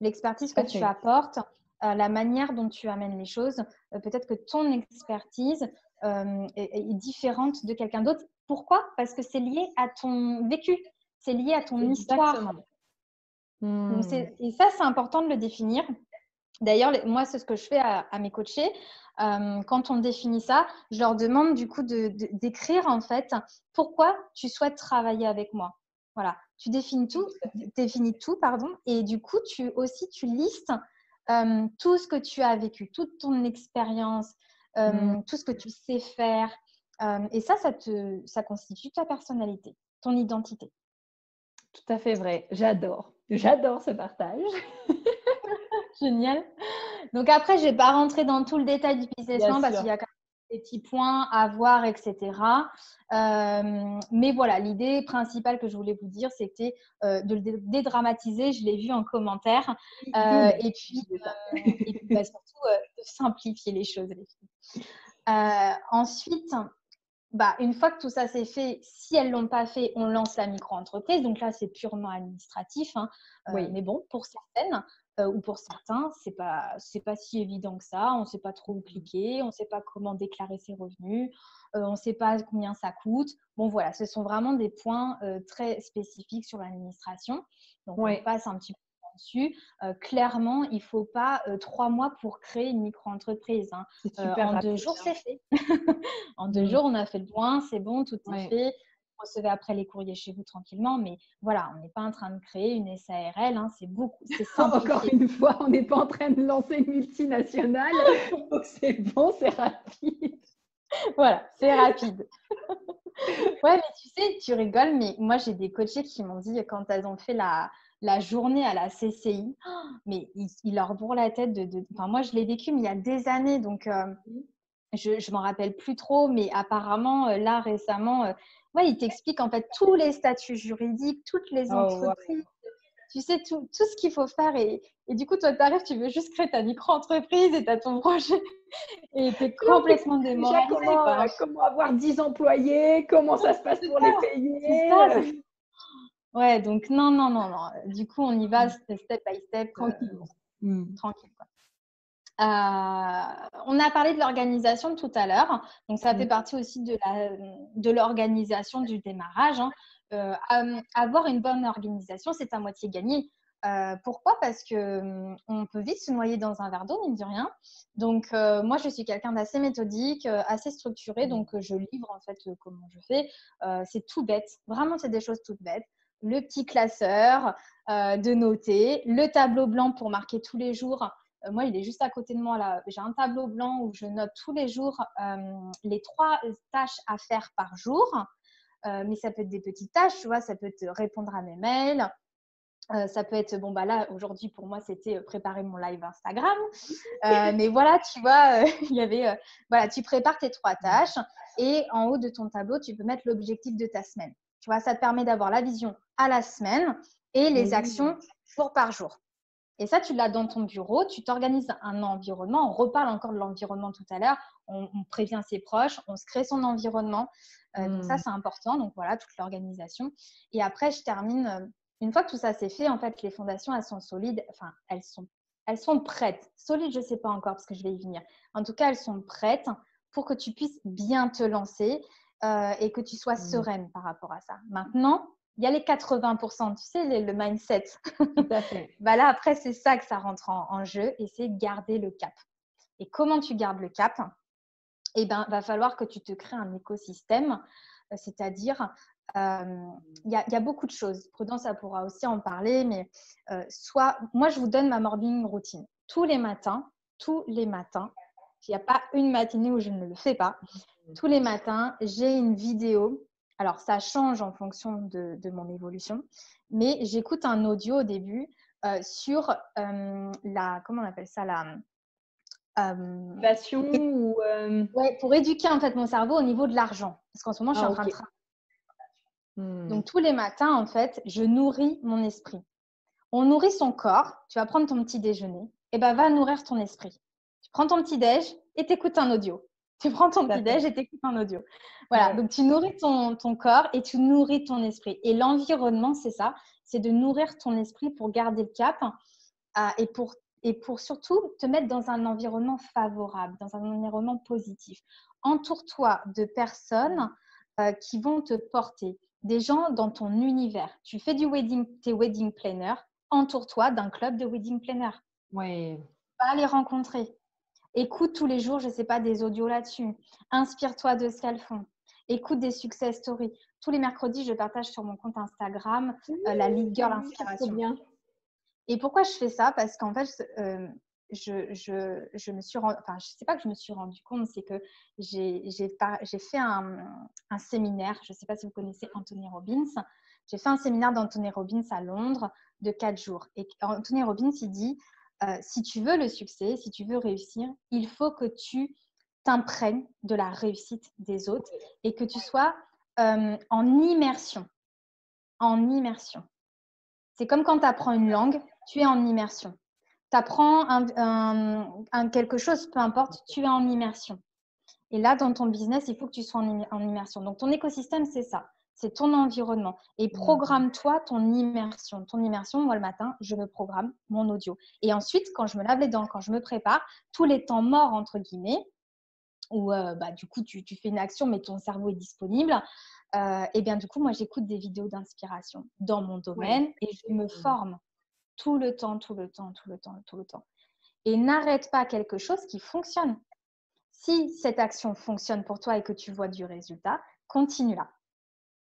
L'expertise que tu apportes, la manière dont tu amènes les choses. Peut-être que ton expertise est, différente de quelqu'un d'autre. Pourquoi? Parce que c'est lié à ton vécu, c'est lié à ton histoire. Hmm. et ça, c'est important de le définir. D'ailleurs, moi, c'est ce que je fais à, mes coachés. Euh, quand on définit ça, je leur demande du coup d'écrire en fait pourquoi tu souhaites travailler avec moi. Voilà, tu définis tout, définis tout, pardon, et du coup, tu aussi tu listes euh, tout ce que tu as vécu, toute ton expérience, euh, hmm. tout ce que tu sais faire, et ça, ça te, ça constitue ta personnalité, ton identité. Tout à fait vrai. J'adore. J'adore ce partage. Génial. Donc après, je ne vais pas rentrer dans tout le détail du business plan parce qu'il y a quand petits points à voir, etc. Euh, mais voilà, l'idée principale que je voulais vous dire, c'était euh, de le dédramatiser. Je l'ai vu en commentaire. Euh, et puis, bah, surtout, de simplifier les choses. ensuite, bah, une fois que tout ça s'est fait, si elles ne l'ont pas fait, on lance la micro-entreprise. Donc là, c'est purement administratif. Hein. Oui. Mais bon, pour certaines euh, ou pour certains, ce n'est pas, pas si évident que ça. On ne sait pas trop où cliquer, on ne sait pas comment déclarer ses revenus, euh, on ne sait pas combien ça coûte. Bon, voilà, ce sont vraiment des points très spécifiques sur l'administration. Donc, on passe un petit peu dessus. Euh, clairement, il ne faut pas euh, trois mois pour créer une micro-entreprise. Hein. Euh, en deux jours, c'est fait. en deux mmh. jours, on a fait le point, c'est bon, tout est fait. Recevez après les courriers chez vous tranquillement, mais voilà, on n'est pas en train de créer une SARL, hein, c'est beaucoup. Encore une fois, on n'est pas en train de lancer une multinationale, donc c'est bon, c'est rapide. voilà, c'est rapide. ouais, mais tu sais, tu rigoles, mais moi j'ai des coachés qui m'ont dit quand elles ont fait la, la journée à la CCI, mais il, leur bourre la tête. De, Enfin, moi, je l'ai vécu, mais il y a des années, donc euh, je ne m'en rappelle plus trop, mais apparemment, euh, là, récemment, euh, ouais, il t'explique en fait tous les statuts juridiques, toutes les oh, entreprises. Tu sais tout, tout ce qu'il faut faire et, et du coup, toi, tu arrives, tu veux juste créer ta micro-entreprise et tu as ton projet et tu es complètement démoralisé. Comment, comment, avoir 10 employés? Comment ça se passe pour les payer? Ouais, donc non, non, non, non. Du coup, on y va mmh. step by step. Tranquille. Euh, mmh. Tranquille. Euh, on a parlé de l'organisation tout à l'heure. Donc, ça fait mmh. partie aussi de l'organisation du démarrage. Hein. Euh, avoir une bonne organisation, c'est à moitié gagné. pourquoi? Parce que on peut vite se noyer dans un verre d'eau, mine de rien. Donc, moi, je suis quelqu'un d'assez méthodique, assez structuré. Donc, je livre en fait comment je fais. c'est tout bête. Vraiment, c'est des choses toutes bêtes le petit classeur euh, de noter, le tableau blanc pour marquer tous les jours. Euh, moi, il est juste à côté de moi là. J'ai un tableau blanc où je note tous les jours euh, les trois tâches à faire par jour. mais ça peut être des petites tâches, tu vois, ça peut être répondre à mes mails, ça peut être, bon, bah là, aujourd'hui, pour moi, c'était préparer mon live Instagram. mais voilà, tu vois, il y avait, voilà, tu prépares tes trois tâches et en haut de ton tableau, tu peux mettre l'objectif de ta semaine. Tu vois, ça te permet d'avoir la vision à la semaine et les actions jour par jour. Et ça, tu l'as dans ton bureau, tu t'organises un environnement. On reparle encore de l'environnement tout à l'heure. On, prévient ses proches, on se crée son environnement. Euh, donc ça, hmm. c'est important. Donc voilà, toute l'organisation. Et après, je termine. Euh, une fois que tout ça c'est fait, en fait, les fondations, elles sont solides. Enfin, elles sont, elles sont prêtes. Solides, je ne sais pas encore parce que je vais y venir. En tout cas, elles sont prêtes pour que tu puisses bien te lancer euh, et que tu sois mmh. sereine par rapport à ça. Maintenant, il y a les 80%, tu sais, le mindset. Tout à fait. bah là, après, c'est ça que ça rentre en, jeu et c'est garder le cap. Et comment tu gardes le cap? Eh bien, va falloir que tu te crées un écosystème, euh, c'est-à-dire, euh, il y, a beaucoup de choses. Prudence, ça pourra aussi en parler, mais soit, moi, je vous donne ma morning routine. Tous les matins, tous les matins, il n'y a pas une matinée où je ne le fais pas tous les matins, j'ai une vidéo. Alors, ça change en fonction de, mon évolution, mais j'écoute un audio au début euh, sur euh, la, comment on appelle ça, la euh, Passion ou ouais, pour éduquer en fait mon cerveau au niveau de l'argent, parce qu'en ce moment, je suis ah, en train de travailler. Hmm. Donc, tous les matins, en fait, je nourris mon esprit. On nourrit son corps. Tu vas prendre ton petit déjeuner, et ben va nourrir ton esprit. Tu prends ton petit déj et t'écoutes un audio. Tu prends ton petit déj et t'écoutes en audio. Voilà, donc tu nourris ton, ton, corps et tu nourris ton esprit. Et l'environnement, c'est ça, c'est de nourrir ton esprit pour garder le cap euh, et, pour, et pour surtout te mettre dans un environnement favorable, dans un environnement positif. Entoure-toi de personnes euh, qui vont te porter, des gens dans ton univers. Tu fais du wedding, tes wedding planners, entoure-toi d'un club de wedding planners. Oui. Va les rencontrer Écoute tous les jours, je ne sais pas, des audios là-dessus. Inspire-toi de ce qu'elles font. Écoute des success stories. Tous les mercredis, je partage sur mon compte Instagram euh, la Lead Girl Inspiration. Bien. Et pourquoi je fais ça? Parce qu'en fait, euh, je, je, je, me suis rendu, enfin, je sais pas que je me suis rendu compte, c'est que j'ai fait un, un, séminaire. Je ne sais pas si vous connaissez Anthony Robbins. J'ai fait un séminaire d'Anthony Robbins à Londres de quatre jours. Et Anthony Robbins, il dit euh, si tu veux le succès, si tu veux réussir, il faut que tu t'imprègnes de la réussite des autres et que tu sois euh, en immersion. En immersion. C'est comme quand tu apprends une langue, tu es en immersion. Tu apprends quelque chose, peu importe, tu es en immersion. Et là, dans ton business, il faut que tu sois en immersion. Donc, ton écosystème, c'est ça c'est ton environnement. Et programme-toi ton immersion. Ton immersion, moi le matin, je me programme mon audio. Et ensuite, quand je me lave les dents, quand je me prépare, tous les temps morts, entre guillemets, où euh, bah, du coup tu, fais une action, mais ton cerveau est disponible, euh, et bien du coup, moi j'écoute des vidéos d'inspiration dans mon domaine et je me forme tout le temps, tout le temps, tout le temps, tout le temps. Et n'arrête pas quelque chose qui fonctionne. Si cette action fonctionne pour toi et que tu vois du résultat, continue-la.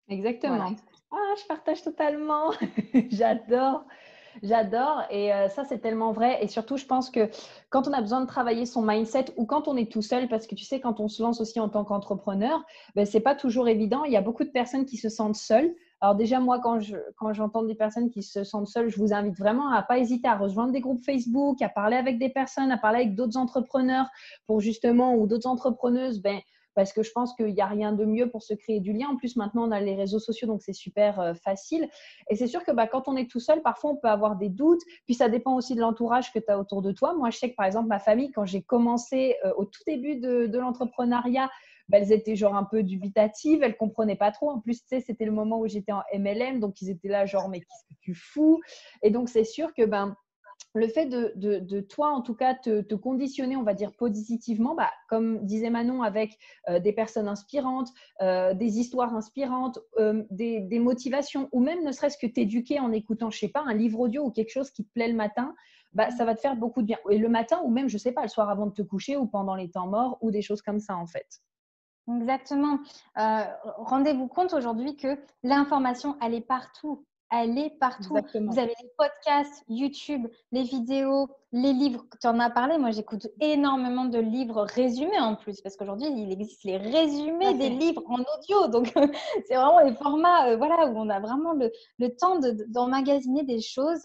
Exactement. Ah, je partage totalement. J'adore. J'adore et euh, ça c'est tellement vrai et surtout je pense que quand on a besoin de travailler son mindset ou quand on est tout seul parce que tu sais quand on se lance aussi en tant qu'entrepreneur, ben, c'est pas toujours évident. Il y a beaucoup de personnes qui se sentent seules Alors déjà, moi, quand, je, quand j'entends des personnes qui se sentent seules, je vous invite vraiment à pas hésiter à rejoindre des groupes Facebook, à parler avec des personnes, à parler avec d'autres entrepreneurs pour justement, ou d'autres entrepreneuses, ben, parce que je pense qu'il n'y a rien de mieux pour se créer du lien. En plus, maintenant, on a les réseaux sociaux, donc c'est super euh, facile. Et c'est sûr que bah, quand on est tout seul, parfois, on peut avoir des doutes. Puis ça dépend aussi de l'entourage que tu as autour de toi. Moi, je sais que, par exemple, ma famille, quand j'ai commencé euh, au tout début de, l'entrepreneuriat, bah, elles étaient genre un peu dubitatives, elles comprenaient pas trop. En plus, tu sais, c'était le moment où j'étais en MLM, donc ils étaient là genre mais qu'est-ce que tu fous? Et donc c'est sûr que ben le fait de, toi, en tout cas, te, conditionner, on va dire positivement, bah, comme disait Manon, avec euh, des personnes inspirantes, euh, des histoires inspirantes, euh, des, motivations, ou même ne serait-ce que t'éduquer en écoutant, je sais pas, un livre audio ou quelque chose qui te plaît le matin, bah, ça va te faire beaucoup de bien. Et le matin, ou même, je sais pas, le soir avant de te coucher, ou pendant les temps morts, ou des choses comme ça, en fait. Exactement. Rendez-vous compte aujourd'hui que l'information, elle est partout elle est partout. Vous avez les podcasts, YouTube, les vidéos, les livres. Tu en as parlé. Moi, j'écoute énormément de livres résumés en plus, parce qu'aujourd'hui, il existe les résumés des livres en audio. Donc, c'est vraiment les formats euh, voilà, où on a vraiment le, temps d'emmagasiner des choses.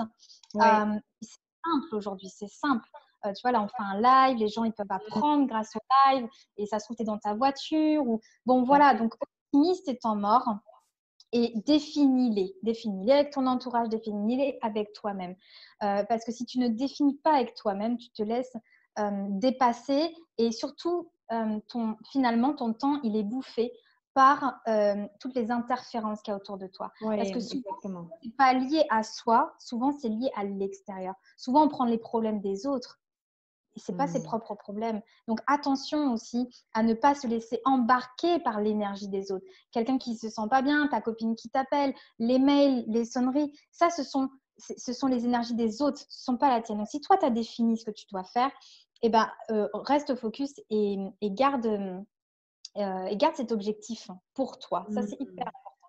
Euh, c'est simple aujourd'hui, c'est simple. Euh, tu vois, là, on fait un live, les gens, ils peuvent apprendre grâce au live, et ça se trouve, tu es dans ta voiture. Ou... Bon, voilà, donc optimise tes temps morts et définis-les. Définis-les avec ton entourage, définis-les avec toi-même. Euh, parce que si tu ne définis pas avec toi-même, tu te laisses euh, dépasser et surtout, euh, ton, finalement, ton temps, il est bouffé par toutes les interférences qu'il y a autour de toi. Parce que souvent, ce n'est pas lié à soi, souvent c'est lié à l'extérieur. Souvent, on prend les problèmes des autres ce n'est pas ses mmh. propres problèmes. Donc attention aussi à ne pas se laisser embarquer par l'énergie des autres. Quelqu'un qui se sent pas bien, ta copine qui t'appelle, les mails, les sonneries, ça ce sont, ce sont les énergies des autres, ce ne sont pas la tienne. Donc si toi tu as défini ce que tu dois faire, eh ben, euh, reste focus et, garde, euh, et garde cet objectif pour toi. Ça c'est hyper mmh. important.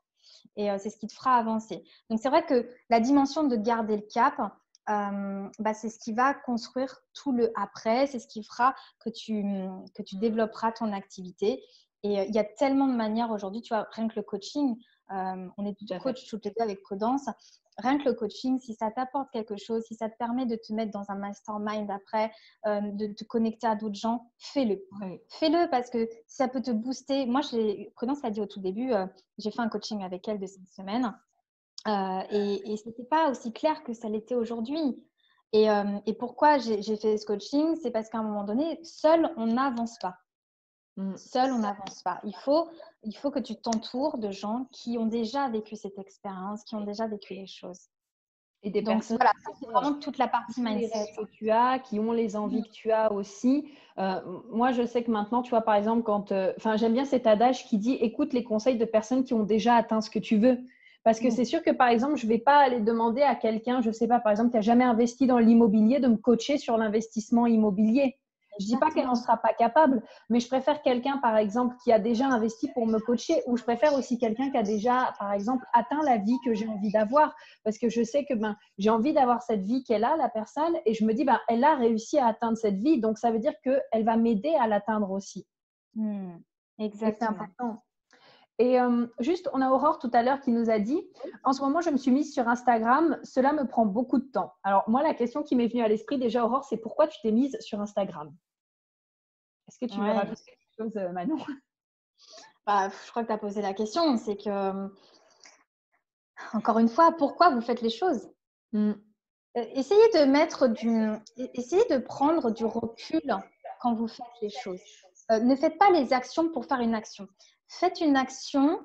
Et euh, c'est ce qui te fera avancer. Donc c'est vrai que la dimension de garder le cap, euh, bah, c'est ce qui va construire tout le après, c'est ce qui fera que tu, que tu développeras ton activité. Et euh, il y a tellement de manières aujourd'hui, tu vois, rien que le coaching, euh, on est coach toutes les deux avec Codance. Rien que le coaching, si ça t'apporte quelque chose, si ça te permet de te mettre dans un mastermind après, de te connecter à d'autres gens, fais-le. Fais-le parce que ça peut te booster. Moi, Codance l'a dit au tout début, j'ai fait un coaching avec elle de cette semaine. Euh, et, et ce n'était pas aussi clair que ça l'était aujourd'hui. Et, euh, et, pourquoi j'ai fait ce coaching C'est parce qu'à un moment donné, seul, on n'avance pas. Mmh. Seul, on n'avance pas. Il faut, il faut que tu t'entoures de gens qui ont déjà vécu cette expérience, qui ont déjà vécu les choses. Et des Donc, personnes, voilà, c'est vraiment toute la partie mindset que tu as, qui ont les envies que tu as aussi. Euh, moi, je sais que maintenant, tu vois, par exemple, quand, enfin, j'aime bien cet adage qui dit écoute les conseils de personnes qui ont déjà atteint ce que tu veux. Parce que mm. c'est sûr que, par exemple, je ne vais pas aller demander à quelqu'un, je ne sais pas, par exemple, qui n'a jamais investi dans l'immobilier, de me coacher sur l'investissement immobilier. Je ne dis pas qu'elle n'en sera pas capable, mais je préfère quelqu'un, par exemple, qui a déjà investi pour me coacher, ou je préfère aussi quelqu'un qui a déjà, par exemple, atteint la vie que j'ai envie d'avoir, parce que je sais que ben, j'ai envie d'avoir cette vie qu'elle a, la personne, et je me dis, ben, elle a réussi à atteindre cette vie, donc ça veut dire qu'elle va m'aider à l'atteindre aussi. Hmm. exactement. C'est important. Et euh, juste, on a Aurore tout à l'heure qui nous a dit, en ce moment, je me suis mise sur Instagram, cela me prend beaucoup de temps. Alors moi, la question qui m'est venue à l'esprit déjà, Aurore, c'est pourquoi tu t'es mise sur Instagram? Est-ce que tu veux rajouter quelque chose, euh, Manon? Bah, Je crois que tu as posé la question. C'est que, encore une fois, pourquoi vous faites les choses? Hmm. euh, Essayez de mettre du, essayez de prendre du recul quand vous faites les choses. ne faites pas les actions pour faire une action faites une action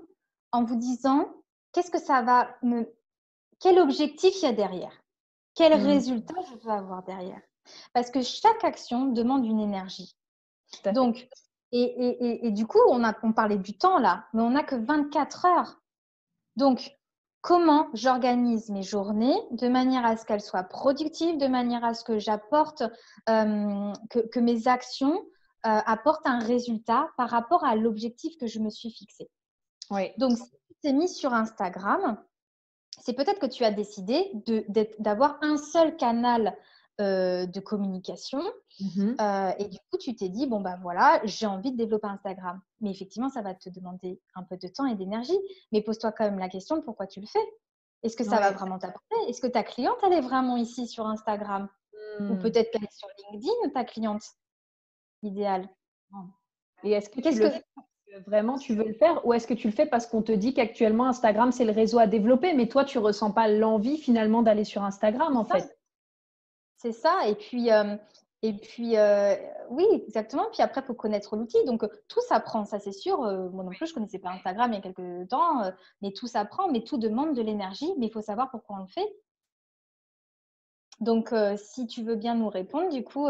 en vous disant qu'est-ce que ça va me. Quel objectif il y a derrière? Quel mmh. résultat je veux avoir derrière? Parce que chaque action demande une énergie. Donc, et, du coup, on, a, on parlait du temps là, mais on n'a que 24 heures. Donc, comment j'organise mes journées de manière à ce qu'elles soient productives, de manière à ce que j'apporte, euh, que, mes actions apporte un résultat par rapport à l'objectif que je me suis fixé. Oui. Donc, si tu t'es mis sur Instagram, c'est peut-être que tu as décidé d'avoir un seul canal de communication. Mmh et du coup, tu t'es dit, bon, bah voilà, j'ai envie de développer Instagram. Mais effectivement, ça va te demander un peu de temps et d'énergie. Mais pose-toi quand même la question, pourquoi tu le fais? Est-ce que ça va vraiment t'apporter? Est-ce que ta cliente, elle est vraiment ici sur Instagram? Ou mmh. peut-être qu'elle est sur LinkedIn, ta cliente? Idéale Et est-ce que, tu que... vraiment tu veux le faire ou est-ce que tu le fais parce qu'on te dit qu'actuellement Instagram c'est le réseau à développer mais toi tu ressens pas l'envie finalement d'aller sur Instagram en fait? C'est ça. Et puis, euh, et puis euh, oui, exactement. Puis après, il faut connaître l'outil. Donc, tout s'apprend, ça c'est sûr. Euh, moi non plus, je ne connaissais pas Instagram il y a quelques temps, mais tout s'apprend, mais tout demande de l'énergie. Mais il faut savoir pourquoi on le fait. Donc, si tu veux bien nous répondre, du coup,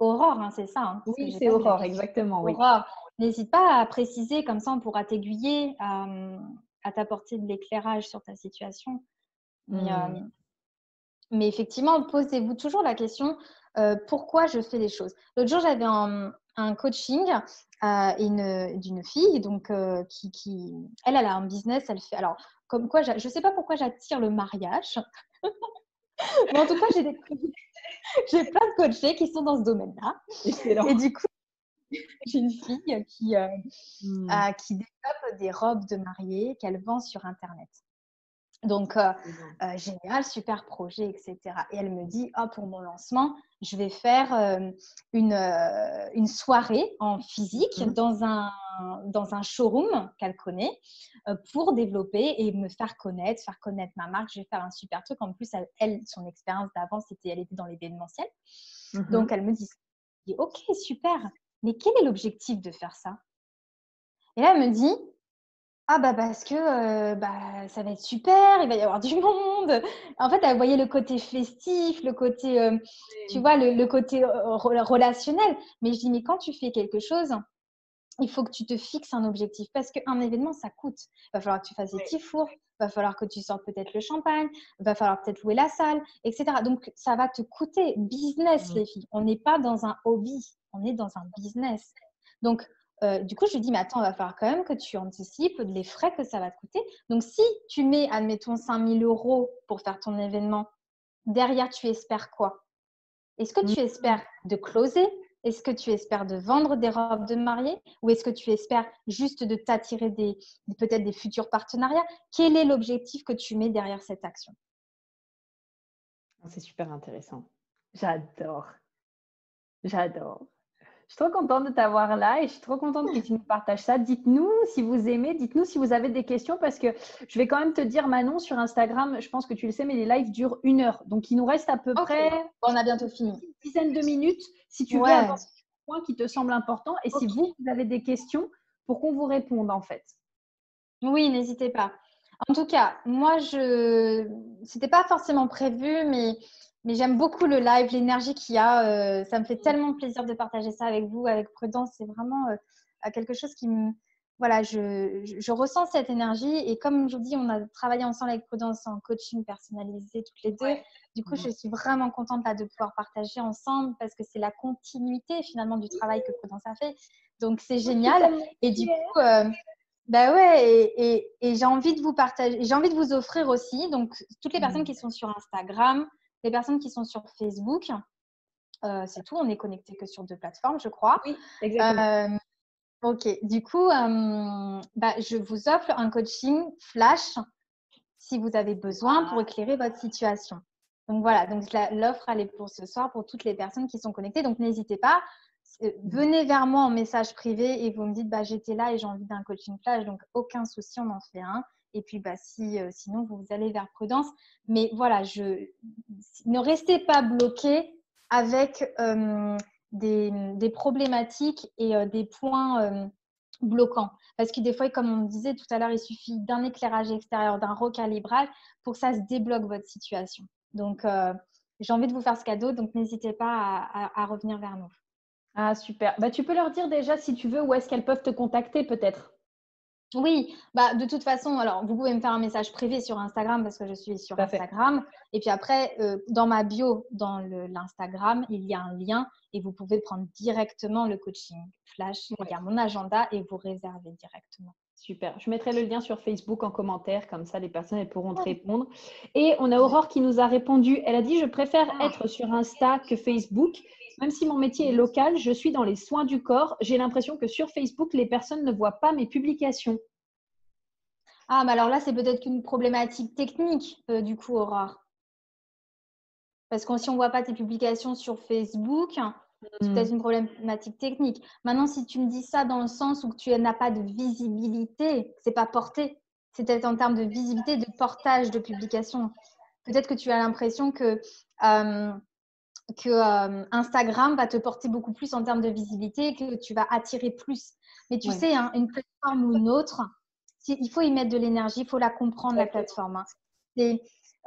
Aurore, hein, c'est ça. Hein, oui, c'est Aurore, exactement. Oui. Aurore, n'hésite pas à préciser, comme ça on pourra t'aiguiller, à, t'apporter de l'éclairage sur ta situation. Mmh. Mais effectivement, posez-vous toujours la question euh, pourquoi je fais les choses? L'autre jour, j'avais un, coaching euh, d'une fille donc euh, qui, elle, elle a un business. Elle fait alors comme quoi, je ne sais pas pourquoi j'attire le mariage, mais en tout cas, j'ai des j'ai plein de coachés qui sont dans ce domaine-là. Et du coup, j'ai une fille qui, hmm. qui développe des robes de mariée qu'elle vend sur Internet. Donc, euh, euh, génial, super projet, etc. Et elle me dit, oh, pour mon lancement, je vais faire euh, une, une, soirée en physique mmh dans, un, dans un showroom qu'elle connaît pour développer et me faire connaître, faire connaître ma marque. Je vais faire un super truc. En plus, elle, son expérience d'avant, c'était, elle était dans l'événementiel. Mmh Donc, elle me dit, ok, super. Mais quel est l'objectif de faire ça? Et là, elle me dit, ah bah parce que bah, ça va être super, il va y avoir du monde. En fait, elle voyait le côté festif, le côté, tu vois, le, côté relationnel. Mais je dis, mais quand tu fais quelque chose, il faut que tu te fixes un objectif parce qu'un événement, ça coûte. Il va falloir que tu fasses des petits fours, il va falloir que tu sortes peut-être le champagne, il va falloir peut-être louer la salle, etc. Donc, ça va te coûter. Business, mmh. les filles. On n'est pas dans un hobby, on est dans un business. Donc, euh, du coup, je lui dis, mais attends, il va falloir quand même que tu anticipes les frais que ça va te coûter. Donc, si tu mets, admettons, 5000 euros pour faire ton événement, derrière, tu espères quoi? Est-ce que tu mmh. espères de closer? Est-ce que tu espères de vendre des robes de mariée? Ou est-ce que tu espères juste de t'attirer des, peut-être des futurs partenariats? Quel est l'objectif que tu mets derrière cette action? Ah, C'est super intéressant. J'adore. J'adore. Je suis trop contente de t'avoir là et je suis trop contente que tu nous partages ça. Dites-nous si vous aimez, dites-nous si vous avez des questions parce que je vais quand même te dire, Manon, sur Instagram, je pense que tu le sais, mais les lives durent une heure. Donc, il nous reste à peu près. On a bientôt fini. Une dizaine de minutes si tu veux avancer sur un point qui te semble important et si vous, vous avez des questions pour qu'on vous réponde en fait. Oui, n'hésitez pas. En tout cas, moi, je. C'était pas forcément prévu, mais mais j'aime beaucoup le live, l'énergie qu'il y a. Euh, ça me fait tellement plaisir de partager ça avec vous, avec Prudence. C'est vraiment euh, quelque chose qui me. Voilà, je, je, ressens cette énergie. Et comme je vous dis, on a travaillé ensemble avec Prudence en coaching personnalisé toutes les deux. Du coup, je suis vraiment contente là, de pouvoir partager ensemble parce que c'est la continuité finalement du travail que Prudence a fait. Donc, c'est génial. Et du coup. Euh, bah ouais, et, et, et j'ai envie de vous partager, j'ai envie de vous offrir aussi, donc toutes les personnes mmh. qui sont sur Instagram, les personnes qui sont sur Facebook, euh, c'est tout. On est connecté que sur deux plateformes, je crois. Oui, exactement. Euh, ok. Du coup, euh, bah, je vous offre un coaching flash si vous avez besoin pour éclairer votre situation. Donc voilà. Donc l'offre elle est pour ce soir pour toutes les personnes qui sont connectées. Donc n'hésitez pas. Venez vers moi en message privé et vous me dites bah, j'étais là et j'ai envie d'un coaching flash. Donc aucun souci, on en fait un. Et puis, bah, euh, sinon, vous, allez vers prudence. Mais voilà, je, ne restez pas bloqué avec euh, des, problématiques et euh, des points bloquants. Parce que des fois, comme on disait tout à l'heure, il suffit d'un éclairage extérieur, d'un recalibrage pour que ça se débloque votre situation. Donc, j'ai envie de vous faire ce cadeau, donc n'hésitez pas à, revenir vers nous. Ah, super. Bah, tu peux leur dire déjà, si tu veux, où est-ce qu'elles peuvent te contacter peut-être? Oui, bah de toute façon, alors vous pouvez me faire un message privé sur Instagram parce que je suis sur Instagram. Et puis après, euh, dans ma bio, dans l'Instagram, il y a un lien et vous pouvez prendre directement le coaching flash. Il y a mon agenda et vous réserver directement. Super. Je mettrai le lien sur Facebook en commentaire, comme ça les personnes elles pourront te répondre. Et on a Aurore qui nous a répondu. Elle a dit Je préfère ah. être sur Insta que Facebook. Même si mon métier est local, je suis dans les soins du corps. J'ai l'impression que sur Facebook, les personnes ne voient pas mes publications. Ah, mais alors là, c'est peut-être qu'une problématique technique, euh, du coup, Aurore. Parce que si on ne voit pas tes publications sur Facebook, c'est peut-être mm. une problématique technique. Maintenant, si tu me dis ça dans le sens où tu n'as pas de visibilité, c'est pas porté, c'est peut-être en termes de visibilité, de portage de publication. Peut-être que tu as l'impression que, euh, que euh, Instagram va te porter beaucoup plus en termes de visibilité, que tu vas attirer plus. Mais tu sais, hein, une plateforme ou une autre, il faut y mettre de l'énergie, il faut la comprendre, la plateforme. Hein.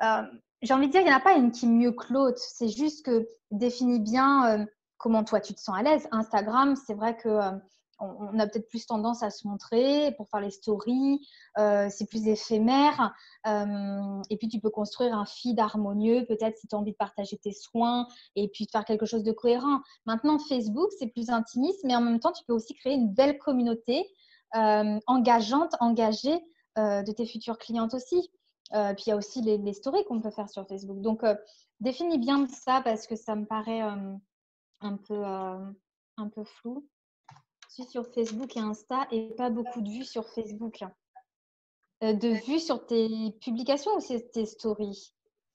Euh, j'ai envie de dire, il n'y en a pas une qui est mieux que l'autre. C'est juste que définis bien comment toi tu te sens à l'aise. Instagram, c'est vrai que euh, on, a peut-être plus tendance à se montrer pour faire les stories, euh, c'est plus éphémère. Euh, et puis tu peux construire un feed harmonieux, peut-être si tu as envie de partager tes soins et puis de faire quelque chose de cohérent. Maintenant, Facebook, c'est plus intimiste, mais en même temps, tu peux aussi créer une belle communauté engageante, engagée de tes futures clientes aussi. puis il y a aussi les, les stories qu'on peut faire sur Facebook. Donc, définis bien ça parce que ça me paraît un peu, euh, un peu flou. Je suis sur Facebook et Insta et pas beaucoup de vues sur Facebook. Euh, de vues sur tes publications ou sur tes stories?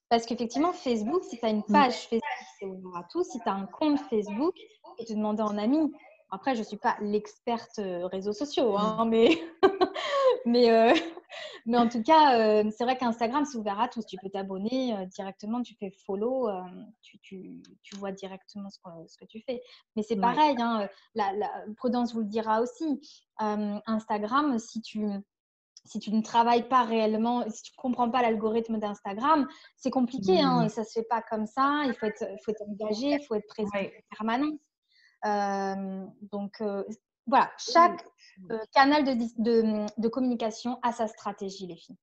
Parce qu'effectivement, Facebook, si tu as une mmh. page Facebook, c'est ouvert à tous. Si tu as un compte Facebook, et te demander en ami. Après, je ne suis pas l'experte euh, réseaux sociaux, hein, mmh. mais, mais mais en tout cas, euh, c'est vrai qu'Instagram, c'est ouvert à tous. Tu peux t'abonner euh, directement, tu fais follow, euh, tu, tu, tu, vois directement ce que, ce que, tu fais. Mais c'est pareil, hein, la, Prudence vous le dira aussi. Instagram, si tu, si tu ne travailles pas réellement, si tu ne comprends pas l'algorithme d'Instagram, c'est compliqué. Hein, ça ne se fait pas comme ça. Il faut être, faut être engagé, il faut être présent en permanence. donc, voilà, chaque euh, canal de, communication a sa stratégie, les filles.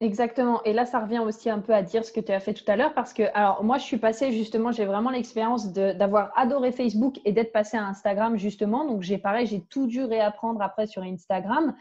Exactement. Et là, ça revient aussi un peu à dire ce que tu as fait tout à l'heure parce que, alors, moi, je suis passée justement, j'ai vraiment l'expérience d'avoir adoré Facebook et d'être passée à Instagram justement. Donc, j'ai pareil, j'ai tout dû réapprendre après sur Instagram.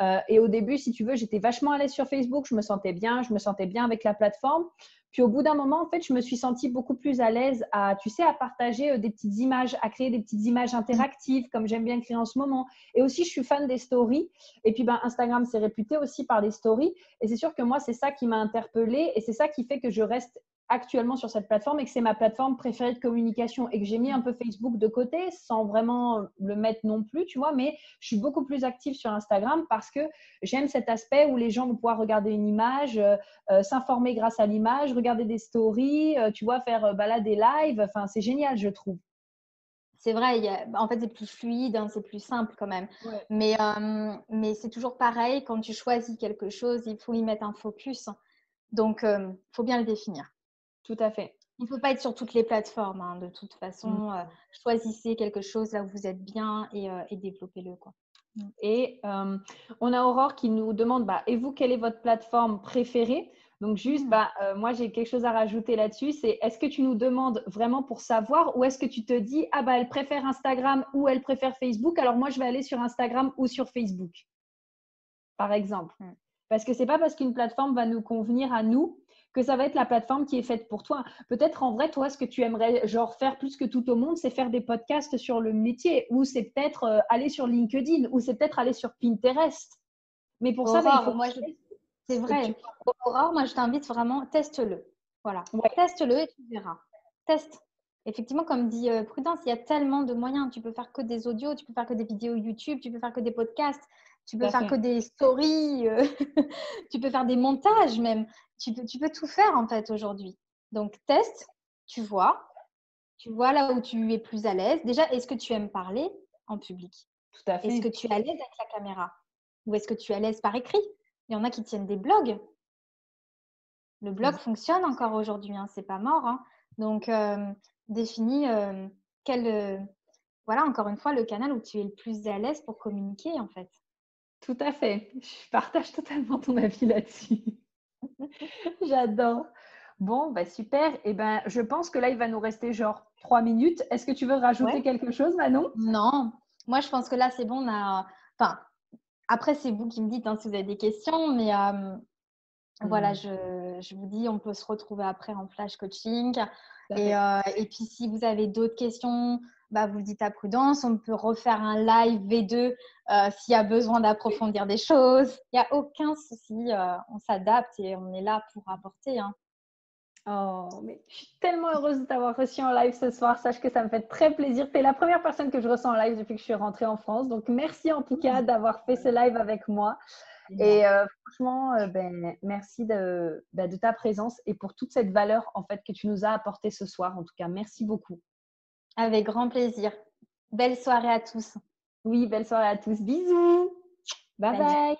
Euh, et au début, si tu veux, j'étais vachement à l'aise sur Facebook, je me sentais bien, je me sentais bien avec la plateforme. Puis au bout d'un moment, en fait, je me suis sentie beaucoup plus à l'aise à, tu sais, à partager euh, des petites images, à créer des petites images interactives, comme j'aime bien créer en ce moment. Et aussi, je suis fan des stories. Et puis, ben, Instagram, c'est réputé aussi par les stories. Et c'est sûr que moi, c'est ça qui m'a interpellée et c'est ça qui fait que je reste actuellement sur cette plateforme et que c'est ma plateforme préférée de communication et que j'ai mis un peu Facebook de côté sans vraiment le mettre non plus, tu vois, mais je suis beaucoup plus active sur Instagram parce que j'aime cet aspect où les gens vont pouvoir regarder une image, euh, euh, s'informer grâce à l'image, regarder des stories, euh, tu vois, faire balader live. Enfin, c'est génial, je trouve. C'est vrai, en fait, c'est plus fluide, hein, c'est plus simple quand même. Mais, mais c'est toujours pareil, quand tu choisis quelque chose, il faut y mettre un focus. Donc, il faut bien le définir. Tout à fait. Il ne faut pas être sur toutes les plateformes, hein, de toute façon. Mm. Euh, choisissez quelque chose là où vous êtes bien et, euh, développez-le. Quoi. Mm. Et euh, on a Aurore qui nous demande, bah, et vous, quelle est votre plateforme préférée? Donc juste, mm. bah, moi j'ai quelque chose à rajouter là-dessus, c'est est-ce que tu nous demandes vraiment pour savoir ou est-ce que tu te dis, ah bah elle préfère Instagram ou elle préfère Facebook, alors moi je vais aller sur Instagram ou sur Facebook, par exemple. Parce que ce n'est pas parce qu'une plateforme va nous convenir à nous que ça va être la plateforme qui est faite pour toi. Peut-être en vrai, toi, ce que tu aimerais genre faire plus que tout au monde, c'est faire des podcasts sur le métier, ou c'est peut-être euh, aller sur LinkedIn, ou c'est peut-être aller sur Pinterest. Mais pour ça, bah, il faut. Moi, C'est vrai. Aurore, moi, je t'invite vraiment, teste-le. Voilà. Teste-le et tu verras. Teste. Effectivement, comme dit euh, Prudence, il y a tellement de moyens. Tu peux faire que des audios, tu peux faire que des vidéos YouTube, tu peux faire que des podcasts, tu peux faire que des stories, euh, tu peux faire des montages même. Tu peux, tu peux tout faire en fait aujourd'hui. Donc, teste, tu vois. Tu vois là où tu es plus à l'aise. Déjà, est-ce que tu aimes parler en public? Tout à fait. Est-ce que tu es à l'aise avec la caméra? Ou est-ce que tu es à l'aise par écrit? Il y en a qui tiennent des blogs. Le blog fonctionne encore aujourd'hui, hein, c'est pas mort. Hein. Donc, euh, définis euh, quel, voilà, encore une fois, le canal où tu es le plus à l'aise pour communiquer en fait. Tout à fait. Je partage totalement ton avis là-dessus. J'adore. Bon, bah super. Eh ben, je pense que là, il va nous rester genre trois minutes. Est-ce que tu veux rajouter quelque chose, Manon? Non. Moi, je pense que là, c'est bon. On a... Enfin, après, c'est vous qui me dites hein, si vous avez des questions, mais voilà, mmh. je, vous dis, on peut se retrouver après en flash coaching. Et, et, puis, si vous avez d'autres questions, bah, vous le dites à Prudence. On peut refaire un live V2 s'il y a besoin d'approfondir des choses. Il n'y a aucun souci. on s'adapte et on est là pour apporter. Hein. Oh, mais je suis tellement heureuse de t'avoir reçu en live ce soir. Sache que ça me fait très plaisir. Tu es la première personne que je ressens en live depuis que je suis rentrée en France. Donc, merci en tout cas d'avoir fait ce live avec moi. Et euh, franchement, euh, ben, merci de, ben, de, ta présence et pour toute cette valeur en fait que tu nous as apportée ce soir. En tout cas, merci beaucoup. Avec grand plaisir. Belle soirée à tous. Oui, belle soirée à tous. Bisous. bye. bye.